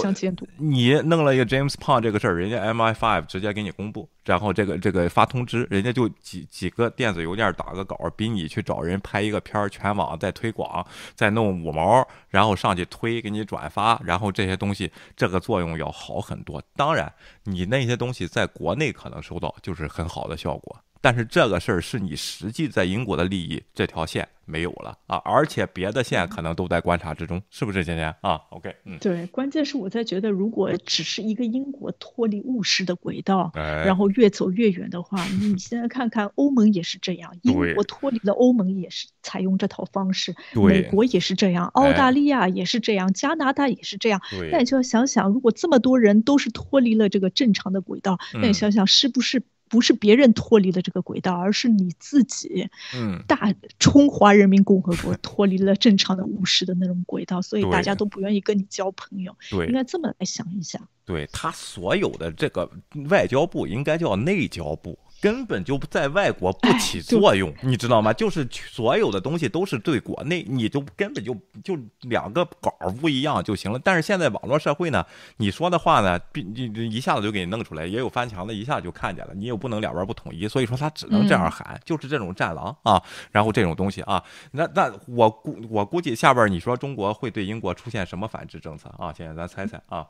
你弄了一个 James Pond 这个事儿，人家 MI5 直接给你公布。然后这个这个发通知，人家就几几个电子邮件打个稿，比你去找人拍一个片儿，全网再推广，再弄五毛，然后上去推给你转发，然后这些东西这个作用要好很多。当然，你那些东西在国内可能收到就是很好的效果。但是这个事儿是你实际在英国的利益这条线没有了啊，而且别的线可能都在观察之中，是不是今天啊？OK，嗯，对，关键是我在觉得，如果只是一个英国脱离务实的轨道，然后越走越远的话，你 现在看看欧盟也是这样，英国脱离了欧盟也是采用这套方式，美国也是这样，澳大利亚也是这样，加拿大也是这样，那你就要想想，如果这么多人都是脱离了这个正常的轨道，那你想想是不是？不是别人脱离了这个轨道，而是你自己，嗯，大中华人民共和国脱离了正常的务实的那种轨道，所以大家都不愿意跟你交朋友。对，应该这么来想一想。对他所有的这个外交部应该叫内交部。根本就在外国不起作用，你知道吗？就是所有的东西都是对国内，你就根本就就两个稿不一样就行了。但是现在网络社会呢，你说的话呢，你一下子就给你弄出来，也有翻墙的，一下就看见了。你又不能两边不统一，所以说他只能这样喊，就是这种战狼啊，然后这种东西啊，那那我估我估计下边你说中国会对英国出现什么反制政策啊？现在咱猜猜啊，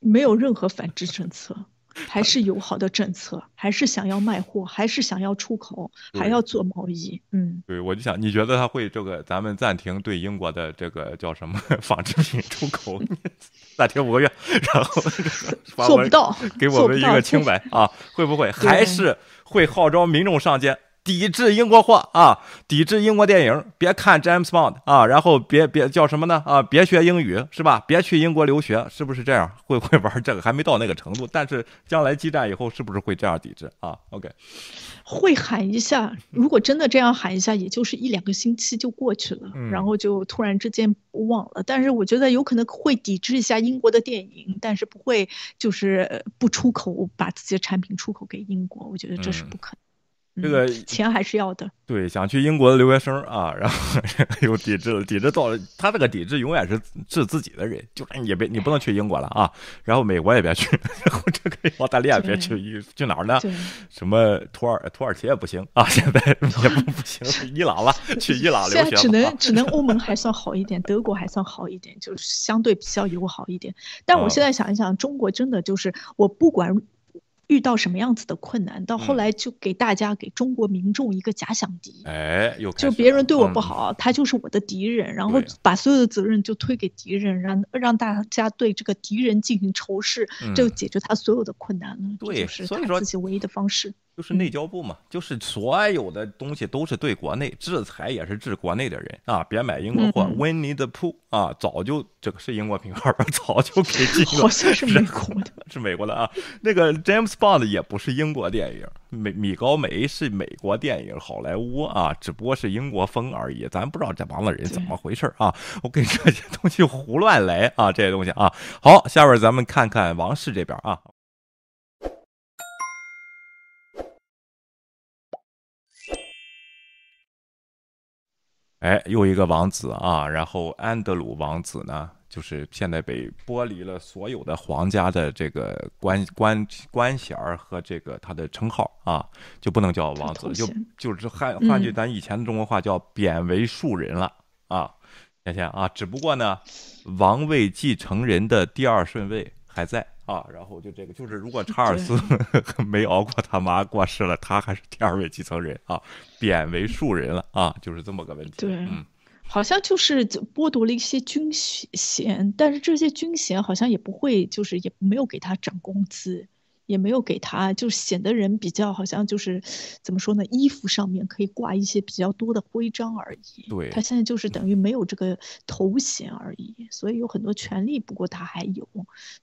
没有任何反制政策。还是友好的政策，还是想要卖货，还是想要出口，还要做贸易。嗯，对，我就想，你觉得他会这个？咱们暂停对英国的这个叫什么纺织品出口，暂停五个月，然后 做不到，给我们一个清白 啊？会不会？还是会号召民众上街？抵制英国货啊，抵制英国电影，别看 James Bond 啊，然后别别叫什么呢啊，别学英语是吧？别去英国留学，是不是这样？会会玩这个，还没到那个程度，但是将来激战以后，是不是会这样抵制啊？OK。会喊一下，如果真的这样喊一下，也就是一两个星期就过去了，然后就突然之间忘了。但是我觉得有可能会抵制一下英国的电影，但是不会就是不出口把自己的产品出口给英国，我觉得这是不可能。这个 钱还是要的。对，想去英国的留学生啊，然后 又抵制了，抵制到了他这个抵制永远是治自己的人，就是你别你不能去英国了啊，然后美国也别去，然后这个澳大利亚别去，去哪儿呢？什么土耳土耳其也不行啊，现在也不不行，伊朗了，去伊朗留学。现在只能只能欧盟还算好一点，德国还算好一点，就是相对比较友好一点。但我现在想一想，中国真的就是我不管。遇到什么样子的困难，到后来就给大家给中国民众一个假想敌，哎，就别人对我不好，他就是我的敌人，然后把所有的责任就推给敌人，让让大家对这个敌人进行仇视，就解决他所有的困难了。对，就是他自己唯一的方式。就是内交部嘛，就是所有的东西都是对国内制裁，也是治国内的人啊，别买英国货。Winnie the Pooh 啊，早就这个是英国品牌吧，早就给禁了。好像是美国的，是美国的啊。那个 James Bond 也不是英国电影，米米高梅是美国电影，好莱坞啊，只不过是英国风而已。咱不知道这帮子人怎么回事啊？我跟这些东西胡乱来啊，这些东西啊。好，下边咱们看看王室这边啊。哎，又一个王子啊！然后安德鲁王子呢，就是现在被剥离了所有的皇家的这个官官官衔和这个他的称号啊，就不能叫王子，就就是换换句咱以前的中国话叫贬为庶人了啊！天天啊，只不过呢，王位继承人的第二顺位还在。啊，然后就这个，就是如果 查尔斯 没熬过他妈过世了，他还是第二位继承人啊，贬为庶人了啊，就是这么个问题。对，嗯，好像就是剥夺了一些军衔，但是这些军衔好像也不会，就是也没有给他涨工资。也没有给他，就显得人比较好像就是怎么说呢？衣服上面可以挂一些比较多的徽章而已。对，他现在就是等于没有这个头衔而已，所以有很多权利，不过他还有。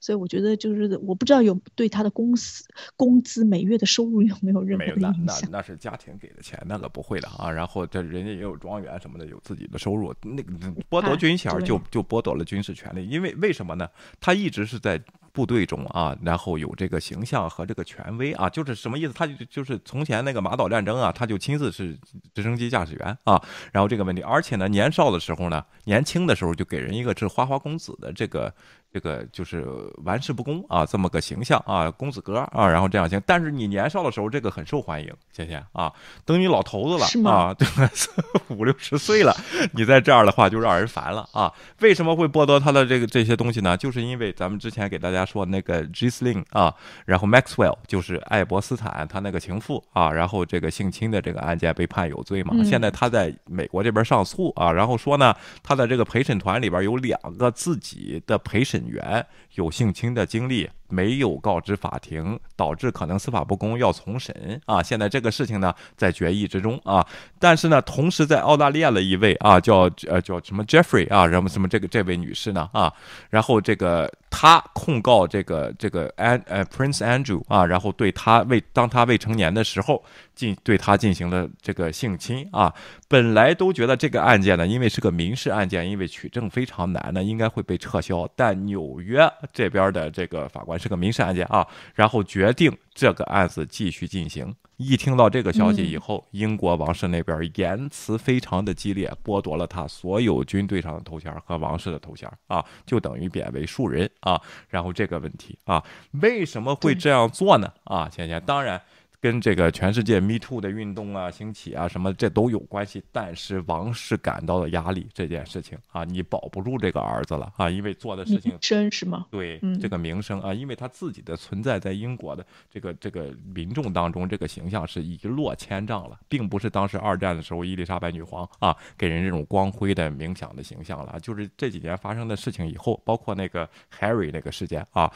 所以我觉得就是我不知道有对他的公司工资每月的收入有没有任何的影响。那那那是家庭给的钱，那个不会的啊。然后这人家也有庄园什么的，有自己的收入。那个剥夺军衔就就剥夺了军事权利，因为为什么呢？他一直是在。部队中啊，然后有这个形象和这个权威啊，就是什么意思？他就就是从前那个马岛战争啊，他就亲自是直升机驾驶员啊，然后这个问题，而且呢，年少的时候呢，年轻的时候就给人一个是花花公子的这个。这个就是玩世不恭啊，这么个形象啊，公子哥啊，然后这样行。但是你年少的时候，这个很受欢迎，谢谢啊。等你老头子了啊，对，五六十岁了，你再这样的话就让人烦了啊。为什么会剥夺他的这个这些东西呢？就是因为咱们之前给大家说那个 g s l i n 啊，然后 Maxwell 就是爱博斯坦他那个情妇啊，然后这个性侵的这个案件被判有罪嘛。现在他在美国这边上诉啊，然后说呢，他的这个陪审团里边有两个自己的陪审。员有性侵的经历，没有告知法庭，导致可能司法不公，要重审啊！现在这个事情呢，在决议之中啊。但是呢，同时在澳大利亚的一位啊，叫呃叫什么 Jeffrey 啊，什么什么这个这位女士呢啊，然后这个她控告这个这个安呃 Prince Andrew 啊，然后对他未当他未成年的时候。进对他进行了这个性侵啊，本来都觉得这个案件呢，因为是个民事案件，因为取证非常难呢，应该会被撤销。但纽约这边的这个法官是个民事案件啊，然后决定这个案子继续进行。一听到这个消息以后，英国王室那边言辞非常的激烈，剥夺了他所有军队上的头衔和王室的头衔啊，就等于贬为庶人啊。然后这个问题啊，为什么会这样做呢？啊，倩倩，当然。跟这个全世界 Me Too 的运动啊兴起啊什么这都有关系，但是王室感到了压力这件事情啊，你保不住这个儿子了啊，因为做的事情真是吗？对，这个名声啊，因为他自己的存在在英国的这个这个民众当中，这个形象是一落千丈了，并不是当时二战的时候伊丽莎白女皇啊给人这种光辉的冥想的形象了，就是这几年发生的事情以后，包括那个 Harry 那个事件啊。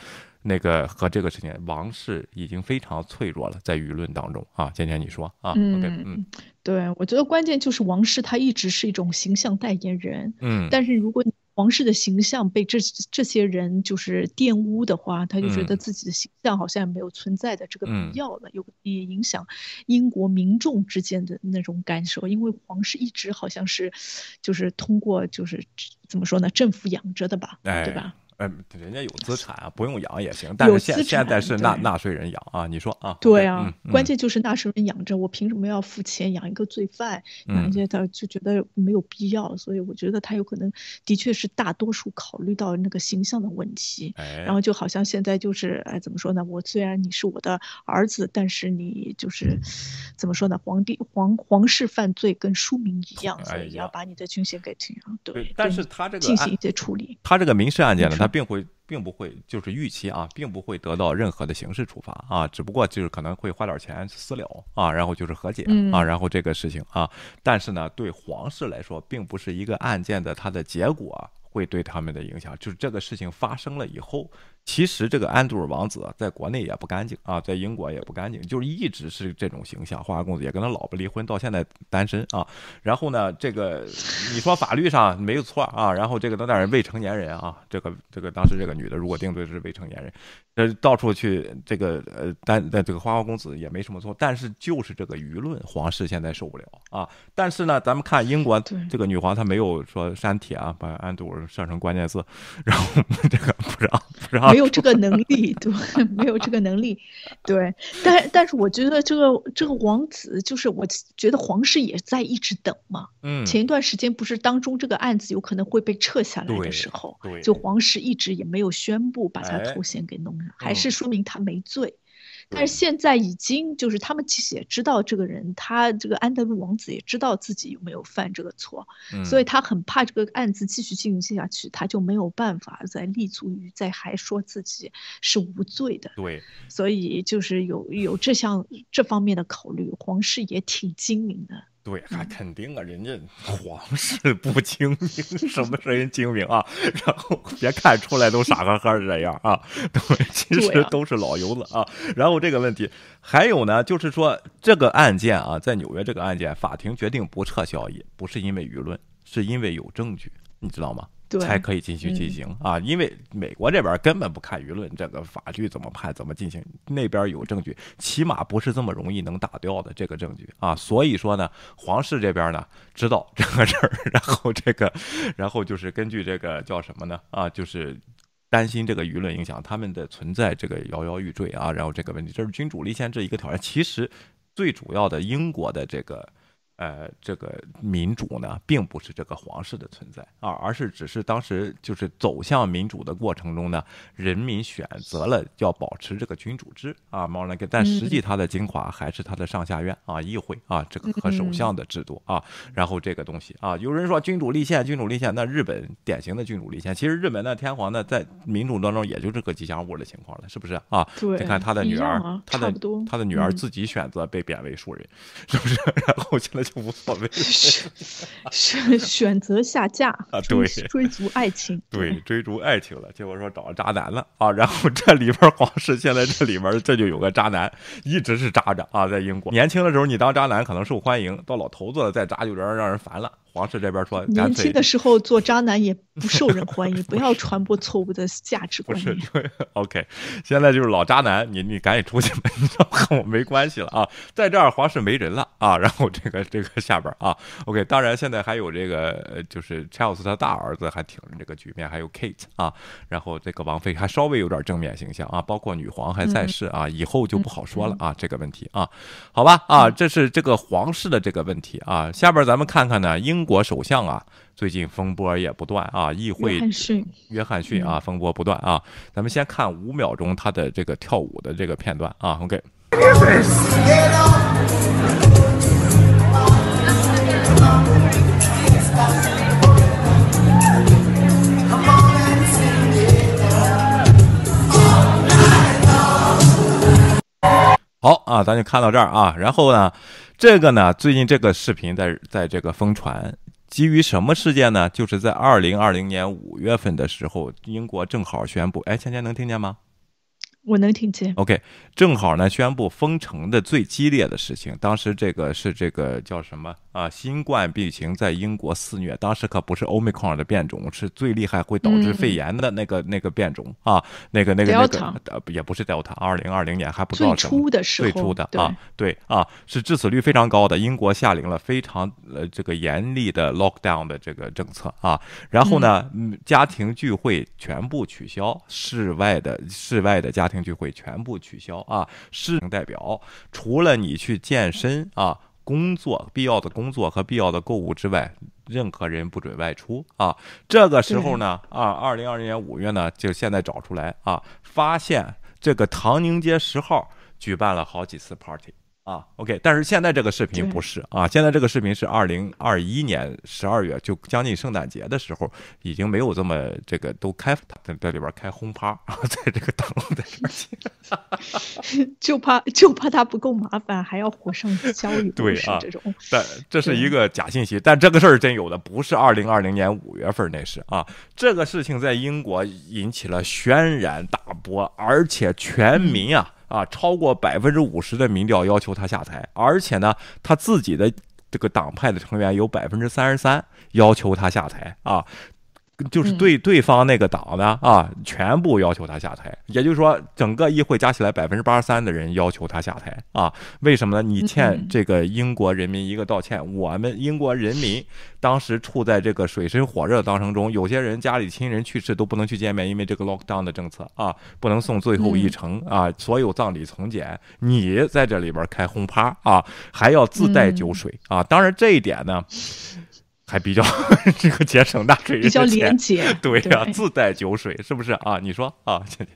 那个和这个事情，王室已经非常脆弱了，在舆论当中啊。芊芊，你说啊？嗯嗯，对，我觉得关键就是王室他一直是一种形象代言人。嗯，但是如果王室的形象被这这些人就是玷污的话，他就觉得自己的形象好像没有存在的这个必要了，有也影响英国民众之间的那种感受，因为皇室一直好像是，就是通过就是怎么说呢，政府养着的吧，对吧？嗯，人家有资产啊，不用养也行。但是现现在是纳纳税人养啊，你说啊？对啊，关键就是纳税人养着，我凭什么要付钱养一个罪犯？养一些他就觉得没有必要，所以我觉得他有可能的确是大多数考虑到那个形象的问题。哎然后就好像现在就是哎，怎么说呢？我虽然你是我的儿子，但是你就是怎么说呢？皇帝皇皇室犯罪跟庶民一样，所以要把你的军衔给停了。对，但是他这个进行一些处理，他这个民事案件呢，他。并会，并不会，就是预期啊，并不会得到任何的刑事处罚啊，只不过就是可能会花点钱私了啊，然后就是和解啊，然后这个事情啊，但是呢，对皇室来说，并不是一个案件的它的结果会对他们的影响，就是这个事情发生了以后。其实这个安杜尔王子在国内也不干净啊，在英国也不干净，就是一直是这种形象。花花公子也跟他老婆离婚，到现在单身啊。然后呢，这个你说法律上没有错啊，然后这个当然未成年人啊，这个这个当时这个女的如果定罪是未成年人，呃，到处去这个呃单呃这个花花公子也没什么错，但是就是这个舆论，皇室现在受不了啊。但是呢，咱们看英国这个女皇，她没有说删帖啊，把安杜尔设成关键字，然后这个不让不知道。没有这个能力，对，没有这个能力，对，但但是我觉得这个这个王子，就是我觉得皇室也在一直等嘛，嗯，前一段时间不是当中这个案子有可能会被撤下来的时候，对，就皇室一直也没有宣布把他头衔给弄上，还是说明他没罪。但是现在已经就是他们其实也知道这个人，他这个安德鲁王子也知道自己有没有犯这个错，所以他很怕这个案子继续进行下去，他就没有办法再立足于再还说自己是无罪的。对，所以就是有有这项这方面的考虑，皇室也挺精明的。对，还肯定啊，人家皇室不精明，什么人精明啊？然后别看出来都傻呵呵的这样啊，对，其实都是老油子啊。然后这个问题还有呢，就是说这个案件啊，在纽约这个案件，法庭决定不撤销，也不是因为舆论，是因为有证据，你知道吗？才可以继续进行啊，因为美国这边根本不看舆论，这个法律怎么判怎么进行，那边有证据，起码不是这么容易能打掉的这个证据啊。所以说呢，皇室这边呢知道这个事儿，然后这个，然后就是根据这个叫什么呢？啊，就是担心这个舆论影响他们的存在，这个摇摇欲坠啊。然后这个问题，这是君主立宪制一个挑战。其实最主要的，英国的这个。呃，这个民主呢，并不是这个皇室的存在啊，而是只是当时就是走向民主的过程中呢，人民选择了要保持这个君主制啊，毛那个，但实际它的精华还是它的上下院啊，议会啊，这个和首相的制度啊，然后这个东西啊，有人说君主立宪，君主立宪，那日本典型的君主立宪，其实日本的天皇呢，在民主当中也就是个吉祥物的情况了，是不是啊？你看他的女儿，他的他的女儿自己选择被贬为庶人，是不是？然后现在。就无所谓，选选择下嫁啊，对，追逐爱情，对，追逐爱情了。结果说找渣男了啊，然后这里边皇室现在这里边这就有个渣男，一直是渣着啊，在英国。年轻的时候你当渣男可能受欢迎，到老头子了再渣就有点让人烦了。皇室这边说，年轻的时候做渣男也不受人欢迎，不要传播错误的价值观。念。OK，现在就是老渣男，你你赶紧出去吧，你和我没关系了啊，在这儿皇室没人了啊，然后这个这个下边啊，OK，当然现在还有这个就是 Charles 他大儿子还挺着这个局面，还有 Kate 啊，然后这个王妃还稍微有点正面形象啊，包括女皇还在世啊，以后就不好说了啊，这个问题啊，好吧啊，这是这个皇室的这个问题啊，下边咱们看看呢英。国首相啊，最近风波也不断啊，议会约翰逊，约翰逊啊，风波不断啊。咱们先看五秒钟他的这个跳舞的这个片段啊，OK。好啊，咱就看到这儿啊，然后呢？这个呢，最近这个视频在在这个疯传，基于什么事件呢？就是在二零二零年五月份的时候，英国正好宣布，哎，芊芊能听见吗？我能听见。OK，正好呢，宣布封城的最激烈的事情，当时这个是这个叫什么啊？新冠病情在英国肆虐，当时可不是 Omicron 的变种，是最厉害会导致肺炎的那个那个变种啊，那个那个那个呃也不是 Delta，二零二零年还不知道什么。最初的时候，最初的啊，对啊，是致死率非常高的。英国下令了非常呃这个严厉的 lockdown 的这个政策啊，然后呢，家庭聚会全部取消，室外的室外的家庭。聚会全部取消啊！市代表除了你去健身啊、工作必要的工作和必要的购物之外，任何人不准外出啊！这个时候呢啊，二零二零年五月呢，就现在找出来啊，发现这个唐宁街十号举办了好几次 party。啊，OK，但是现在这个视频不是啊，现在这个视频是二零二一年十二月，就将近圣诞节的时候，已经没有这么这个都开在在里边开轰趴，在这个灯在这就怕就怕他不够麻烦，还要火上浇油，对啊，这种。但这是一个假信息，但这个事儿真有的，不是二零二零年五月份那是啊，这个事情在英国引起了轩然大波，而且全民啊。啊，超过百分之五十的民调要求他下台，而且呢，他自己的这个党派的成员有百分之三十三要求他下台啊。就是对对方那个党呢啊，全部要求他下台，也就是说，整个议会加起来百分之八十三的人要求他下台啊？为什么呢？你欠这个英国人民一个道歉。我们英国人民当时处在这个水深火热当中中，有些人家里亲人去世都不能去见面，因为这个 lockdown 的政策啊，不能送最后一程啊，所有葬礼从简。你在这里边开轰趴啊，还要自带酒水啊？当然这一点呢。还比较 这个节省纳税人比较廉洁，对呀，自带酒水是不是啊？你说啊，姐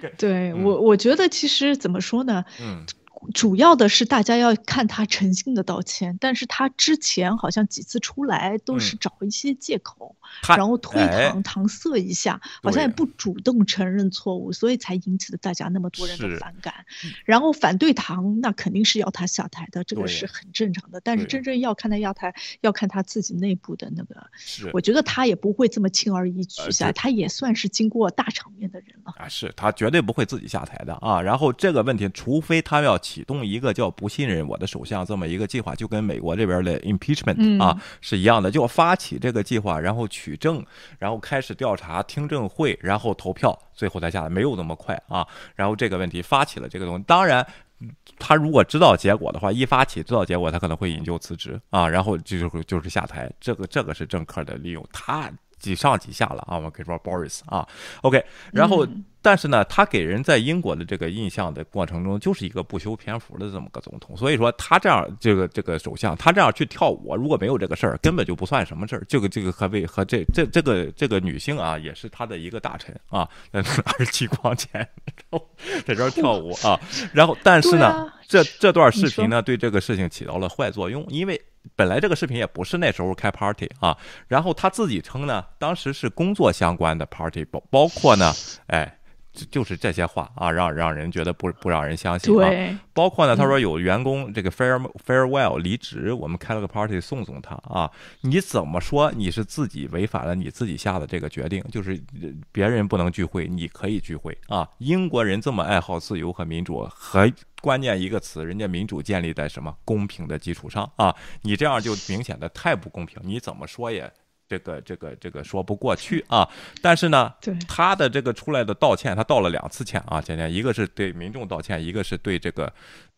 姐，对我我觉得其实怎么说呢？嗯。主要的是大家要看他诚信的道歉，但是他之前好像几次出来都是找一些借口，然后推搪搪塞一下，好像也不主动承认错误，所以才引起了大家那么多人的反感。然后反对唐，那肯定是要他下台的，这个是很正常的。但是真正要看他下台，要看他自己内部的那个。我觉得他也不会这么轻而易举下，他也算是经过大场面的人了。啊，是他绝对不会自己下台的啊。然后这个问题，除非他要。启动一个叫不信任我的首相这么一个计划，就跟美国这边的 impeachment 啊是一样的，就发起这个计划，然后取证，然后开始调查、听证会，然后投票，最后才下来，没有那么快啊。然后这个问题发起了这个东西，当然他如果知道结果的话，一发起知道结果，他可能会引咎辞职啊，然后就是就是下台。这个这个是政客的利用，他几上几下了啊，我可以说 Boris 啊，OK，然后。但是呢，他给人在英国的这个印象的过程中，就是一个不修边幅的这么个总统。所以说，他这样这个这个首相，他这样去跳舞，如果没有这个事儿，根本就不算什么事儿。这个这个和为和这这这个这个女性啊，也是他的一个大臣啊，拿着激光剑在这儿跳舞啊。然后，但是呢，这这段视频呢，对这个事情起到了坏作用，因为本来这个视频也不是那时候开 party 啊。然后他自己称呢，当时是工作相关的 party，包包括呢，哎。就是这些话啊，让让人觉得不不让人相信啊。包括呢，他说有员工这个 fare farewell 离职，我们开了个 party 送送他啊。你怎么说你是自己违反了你自己下的这个决定？就是别人不能聚会，你可以聚会啊。英国人这么爱好自由和民主，和关键一个词，人家民主建立在什么公平的基础上啊？你这样就明显的太不公平，你怎么说也。这个这个这个说不过去啊！但是呢，他的这个出来的道歉，他道了两次歉啊，今天一个是对民众道歉，一个是对这个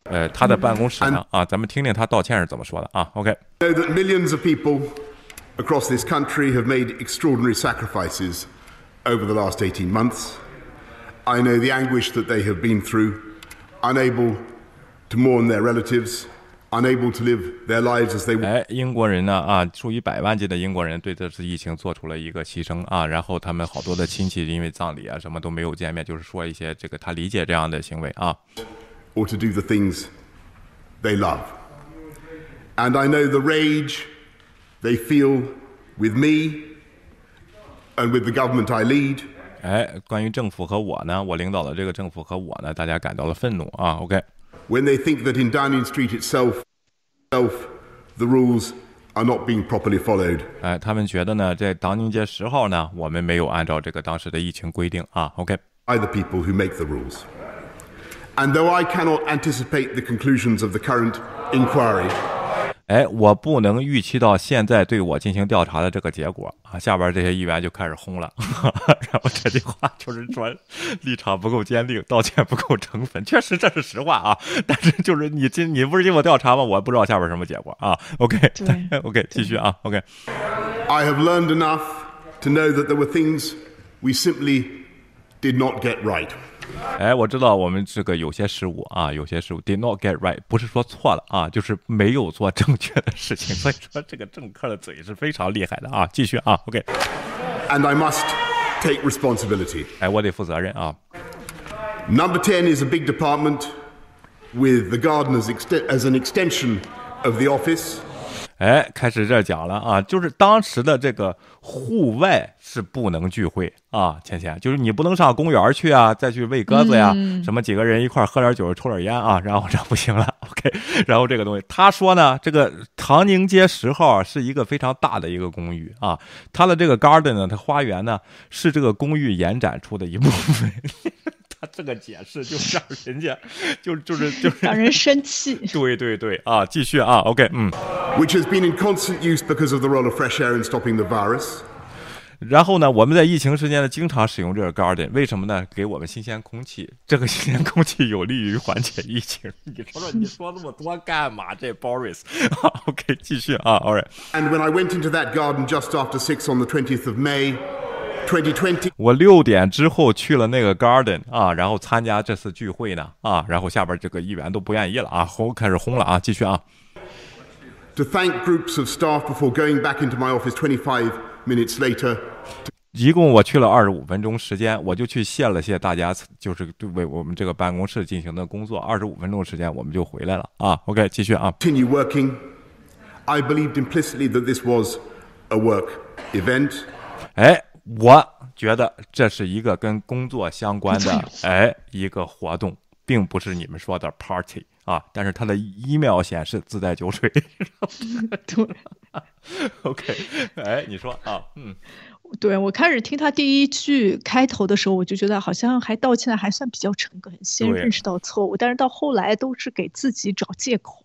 呃他的办公室呢啊，咱们听听他道歉是怎么说的啊。OK。Know that millions of people across this country have made extraordinary sacrifices over the last 18 months. I know the anguish that they have been through, unable to mourn their relatives. Unable to live their lives as they 哎，英国人呢啊，数以百万计的英国人对这次疫情做出了一个牺牲啊，然后他们好多的亲戚因为葬礼啊什么都没有见面，就是说一些这个他理解这样的行为啊。Or to do the things they love, and I know the rage they feel with me and with the government I lead. 哎，关于政府和我呢，我领导的这个政府和我呢，大家感到了愤怒啊。OK。when they think that in Downing Street itself, itself the rules are not being properly followed. 哎，他们觉得呢，在当宁街十号呢，我们没有按照这个当时的疫情规定啊。OK。By the people who make the rules. And though I cannot anticipate the conclusions of the current inquiry, 哎，我不能预期到现在对我进行调查的这个结果啊！下边这些议员就开始轰了，然后这句话就是说立场不够坚定，道歉不够诚恳，确实这是实话啊！但是就是你进你不是经过调查吗？我不知道下边什么结果啊！OK，OK，继续啊！OK。I have learned enough to know that there were things we simply did not get right. 哎，我知道我们这个有些失误啊，有些失误，did not get right，不是说错了啊，就是没有做正确的事情。所以说这个政客的嘴是非常厉害的啊。继续啊，OK。And I must take responsibility. 哎，我得负责任啊。Number ten is a big department with the garden as, as an extension of the office. 哎，开始这讲了啊，就是当时的这个户外是不能聚会啊，倩倩，就是你不能上公园去啊，再去喂鸽子呀，什么几个人一块喝点酒、抽点烟啊，然后这不行了，OK。然后这个东西，他说呢，这个唐宁街十号是一个非常大的一个公寓啊，它的这个 garden 呢，它花园呢是这个公寓延展出的一部分。他这个解释就让人家就就是就是让人生气。对对对啊，继续啊，OK，嗯。Which has been in constant use because of the role of fresh air in stopping the virus. 然后呢，我们在疫情时间呢，经常使用这个 garden，为什么呢？给我们新鲜空气，这个新鲜空气有利于缓解疫情。你说说，你说那么多干嘛？这 Boris，OK，继续啊，All right。And when I went into that garden just after six on the twentieth of May. 2020，我六点之后去了那个 garden 啊，然后参加这次聚会呢啊，然后下边这个议员都不愿意了啊，轰开始轰了啊，继续啊。To thank groups of staff before going back into my office 25 minutes later。一共我去了二十五分钟时间，我就去谢了谢大家，就是为我们这个办公室进行的工作。二十五分钟时间我们就回来了啊。OK，继续啊。Continue working. I believed implicitly that this was a work event. 哎。我觉得这是一个跟工作相关的哎一个活动，并不是你们说的 party 啊。但是它的 email 显示自带酒水。对，OK，哎，你说啊，嗯。对我开始听他第一句开头的时候，我就觉得好像还道歉的还算比较诚恳，先认识到错误。但是到后来都是给自己找借口，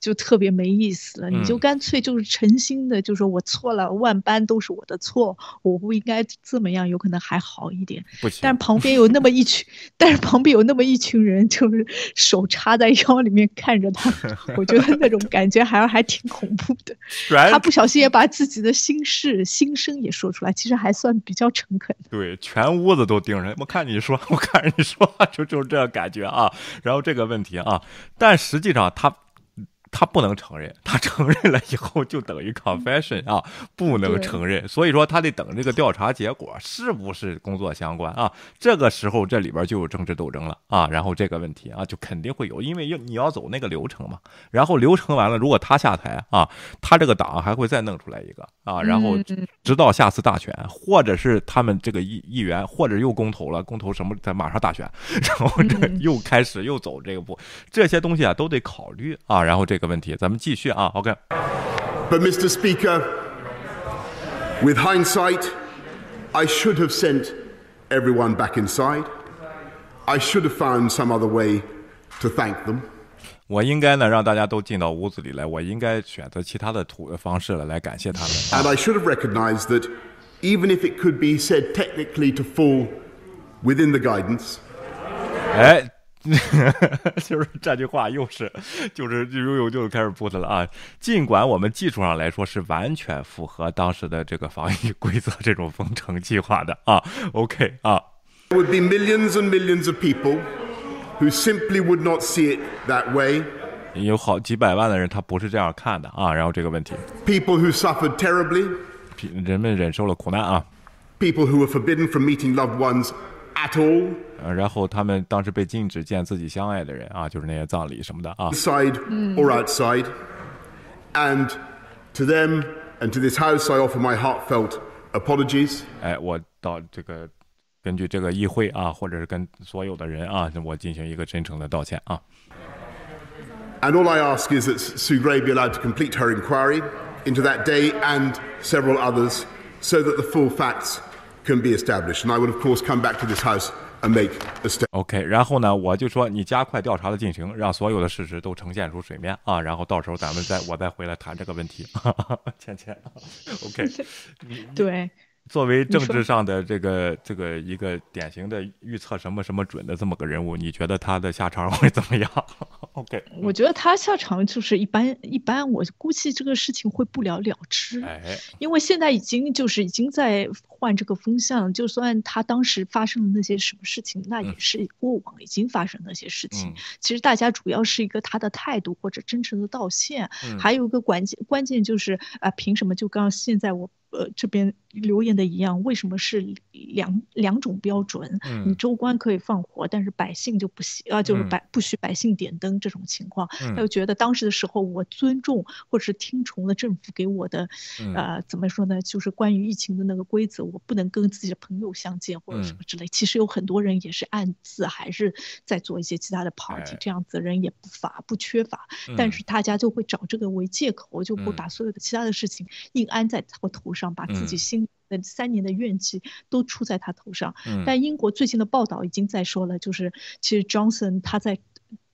就特别没意思了。你就干脆就是诚心的，就说我错了，万般都是我的错，我不应该这么样，有可能还好一点。但是旁边有那么一群，但是旁边有那么一群人，就是手插在腰里面看着他，我觉得那种感觉还还挺恐怖的。他不小心也把自己的心事、心声也说出来。其实还算比较诚恳。对，全屋子都盯着，我看你说，我看着你说，就就是这感觉啊。然后这个问题啊，但实际上他。他不能承认，他承认了以后就等于 confession 啊，不能承认，所以说他得等这个调查结果是不是工作相关啊？这个时候这里边就有政治斗争了啊，然后这个问题啊就肯定会有，因为要你要走那个流程嘛，然后流程完了，如果他下台啊，他这个党还会再弄出来一个啊，然后直到下次大选，或者是他们这个议议员，或者又公投了，公投什么在马上大选，然后这又开始又走这个步，这些东西啊都得考虑啊，然后这。个问题，咱们继续啊，OK。But Mr. Speaker, with hindsight, I should have sent everyone back inside. I should have found some other way to thank them. 我应该呢让大家都进到屋子里来，我应该选择其他的途方式了来感谢他们。And I should have recognized that even if it could be said technically to fall within the guidance. 哎，就是这句话又是，就是又又又开始 put 了啊！尽管我们技术上来说是完全符合当时的这个防疫规则，这种封城计划的啊，OK 啊。Would be millions and millions of people who simply would not see it that way。有好几百万的人他不是这样看的啊，然后这个问题。People who suffered terribly。人们忍受了苦难啊。People who were forbidden from meeting loved ones at all。呃，然后他们当时被禁止见自己相爱的人啊，就是那些葬礼什么的啊。Inside or outside, and to them and to this house, I offer my heartfelt apologies. 哎，我到这个 根据这个议会啊，或者是跟所有的人啊，我进行一个真诚的道歉啊。And all I ask is that Sue Gray be allowed to complete her inquiry into that day and several others, so that the full facts can be established. And I would, of course, come back to this house and make a step. OK，然后呢，我就说你加快调查的进行，让所有的事实都呈现出水面啊，然后到时候咱们再我再回来谈这个问题。倩倩，OK，对。作为政治上的这个这个一个典型的预测什么什么准的这么个人物，你觉得他的下场会怎么样？OK，我觉得他下场就是一般一般，我估计这个事情会不了了之。哎，因为现在已经就是已经在换这个风向，就算他当时发生的那些什么事情，那也是过往已经发生那些事情。其实大家主要是一个他的态度或者真诚的道歉，还有一个关键关键就是啊，凭什么就刚现在我。呃，这边留言的一样，为什么是两两种标准？你州官可以放火，但是百姓就不行啊，就是百不许百姓点灯这种情况。他就觉得当时的时候，我尊重或者是听从了政府给我的，呃，怎么说呢？就是关于疫情的那个规则，我不能跟自己的朋友相见或者什么之类。其实有很多人也是暗自还是在做一些其他的 party，这样子的人也不乏不缺乏。但是大家就会找这个为借口，就会把所有的其他的事情硬安在我头上。上把自己心的三年的怨气都出在他头上，但英国最近的报道已经在说了，就是其实 Johnson 他在。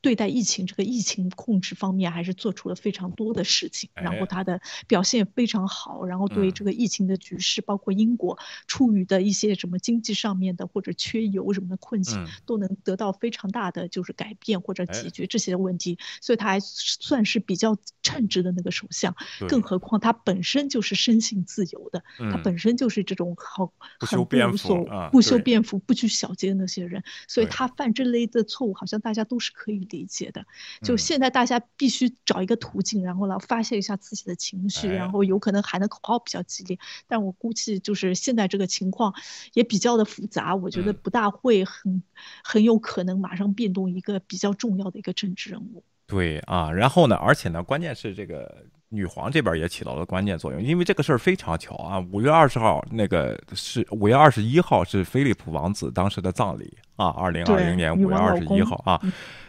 对待疫情这个疫情控制方面，还是做出了非常多的事情，然后他的表现非常好，然后对这个疫情的局势，包括英国处于的一些什么经济上面的或者缺油什么的困境，都能得到非常大的就是改变或者解决这些问题，所以他还算是比较称职的那个首相。更何况他本身就是生性自由的，他本身就是这种好很无所不修边幅、不拘小节的那些人，所以他犯这类的错误，好像大家都是可以。理解的，就现在大家必须找一个途径，然后来发泄一下自己的情绪，然后有可能喊的口号比较激烈，但我估计就是现在这个情况也比较的复杂，我觉得不大会很很有可能马上变动一个比较重要的一个政治人物。对啊，然后呢，而且呢，关键是这个女皇这边也起到了关键作用，因为这个事儿非常巧啊，五月二十号那个是五月二十一号是菲利普王子当时的葬礼啊，二零二零年五月二十一号啊。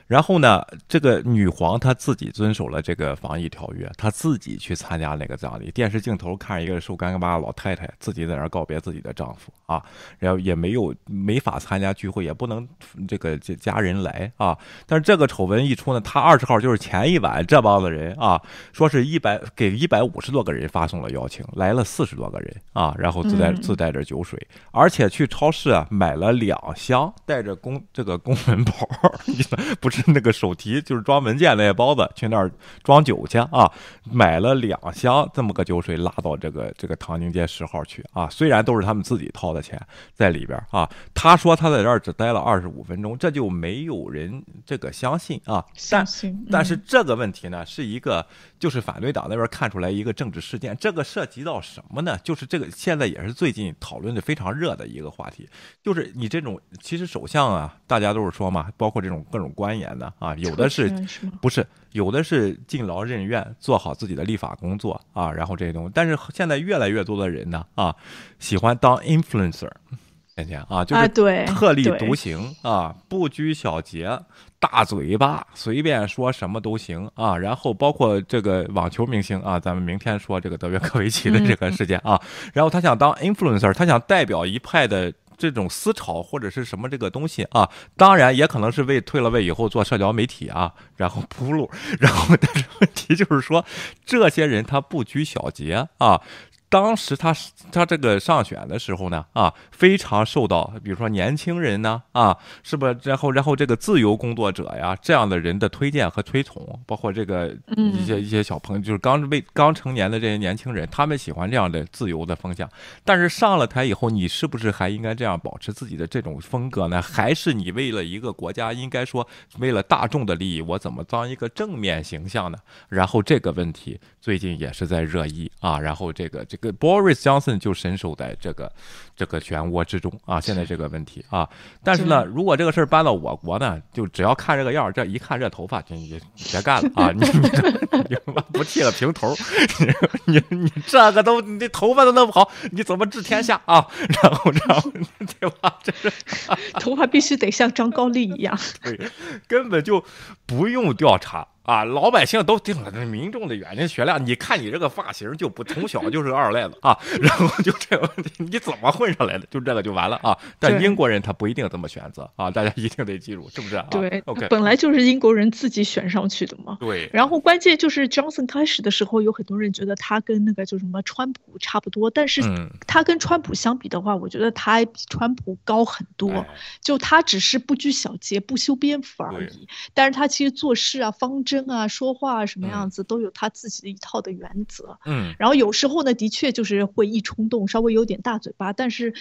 然后呢，这个女皇她自己遵守了这个防疫条约，她自己去参加那个葬礼。电视镜头看一个瘦干巴的老太太自己在那儿告别自己的丈夫啊，然后也没有没法参加聚会，也不能这个家人来啊。但是这个丑闻一出呢，她二十号就是前一晚这帮子人啊，说是一百给一百五十多个人发送了邀请，来了四十多个人啊，然后自带自带着酒水，而且去超市啊买了两箱带着公这个公文包，不是。那个手提就是装文件那些包子，去那儿装酒去啊！买了两箱这么个酒水，拉到这个这个唐宁街十号去啊！虽然都是他们自己掏的钱在里边啊，他说他在这儿只待了二十五分钟，这就没有人这个相信啊。但但是这个问题呢，是一个就是反对党那边看出来一个政治事件，这个涉及到什么呢？就是这个现在也是最近讨论的非常热的一个话题，就是你这种其实首相啊，大家都是说嘛，包括这种各种官员。的啊，有的是不是有的是敬劳任怨，做好自己的立法工作啊，然后这些东西。但是现在越来越多的人呢啊，喜欢当 influencer，天天啊，就是特立独行啊，不拘小节，大嘴巴，随便说什么都行啊。然后包括这个网球明星啊，咱们明天说这个德约科维奇的这个事件啊，然后他想当 influencer，他想代表一派的。这种思潮或者是什么这个东西啊，当然也可能是为退了位以后做社交媒体啊，然后铺路，然后但是问题就是说，这些人他不拘小节啊。当时他他这个上选的时候呢，啊，非常受到，比如说年轻人呢，啊，是不？然后然后这个自由工作者呀，这样的人的推荐和推崇，包括这个一些一些小朋友，就是刚未刚成年的这些年轻人，他们喜欢这样的自由的风向。但是上了台以后，你是不是还应该这样保持自己的这种风格呢？还是你为了一个国家，应该说为了大众的利益，我怎么当一个正面形象呢？然后这个问题最近也是在热议啊，然后这个这。个 Boris Johnson 就深受在这个这个漩涡之中啊，现在这个问题啊，但是呢，如果这个事儿搬到我国呢，就只要看这个样儿，这一看这头发，你你 别干了啊！你 你不剃个平头，你你这个都你头发都弄不好，你怎么治天下啊？然后然后对吧？这是头发必须得像张高丽一样，对，根本就不用调查。啊，老百姓都盯着这民众的眼睛雪亮，你看你这个发型就不从小就是个二赖子啊，然后就这个问题，你怎么混上来的？就这个就完了啊。但英国人他不一定这么选择啊，大家一定得记住，是不是？对，OK，本来就是英国人自己选上去的嘛。对。然后关键就是 Johnson 开始的时候，有很多人觉得他跟那个就什么川普差不多，但是他跟川普相比的话，我觉得他比川普高很多。就他只是不拘小节、不修边幅而已，但是他其实做事啊、方针。啊，说话什么样子都有他自己的一套的原则。嗯，然后有时候呢，的确就是会一冲动，稍微有点大嘴巴，但是。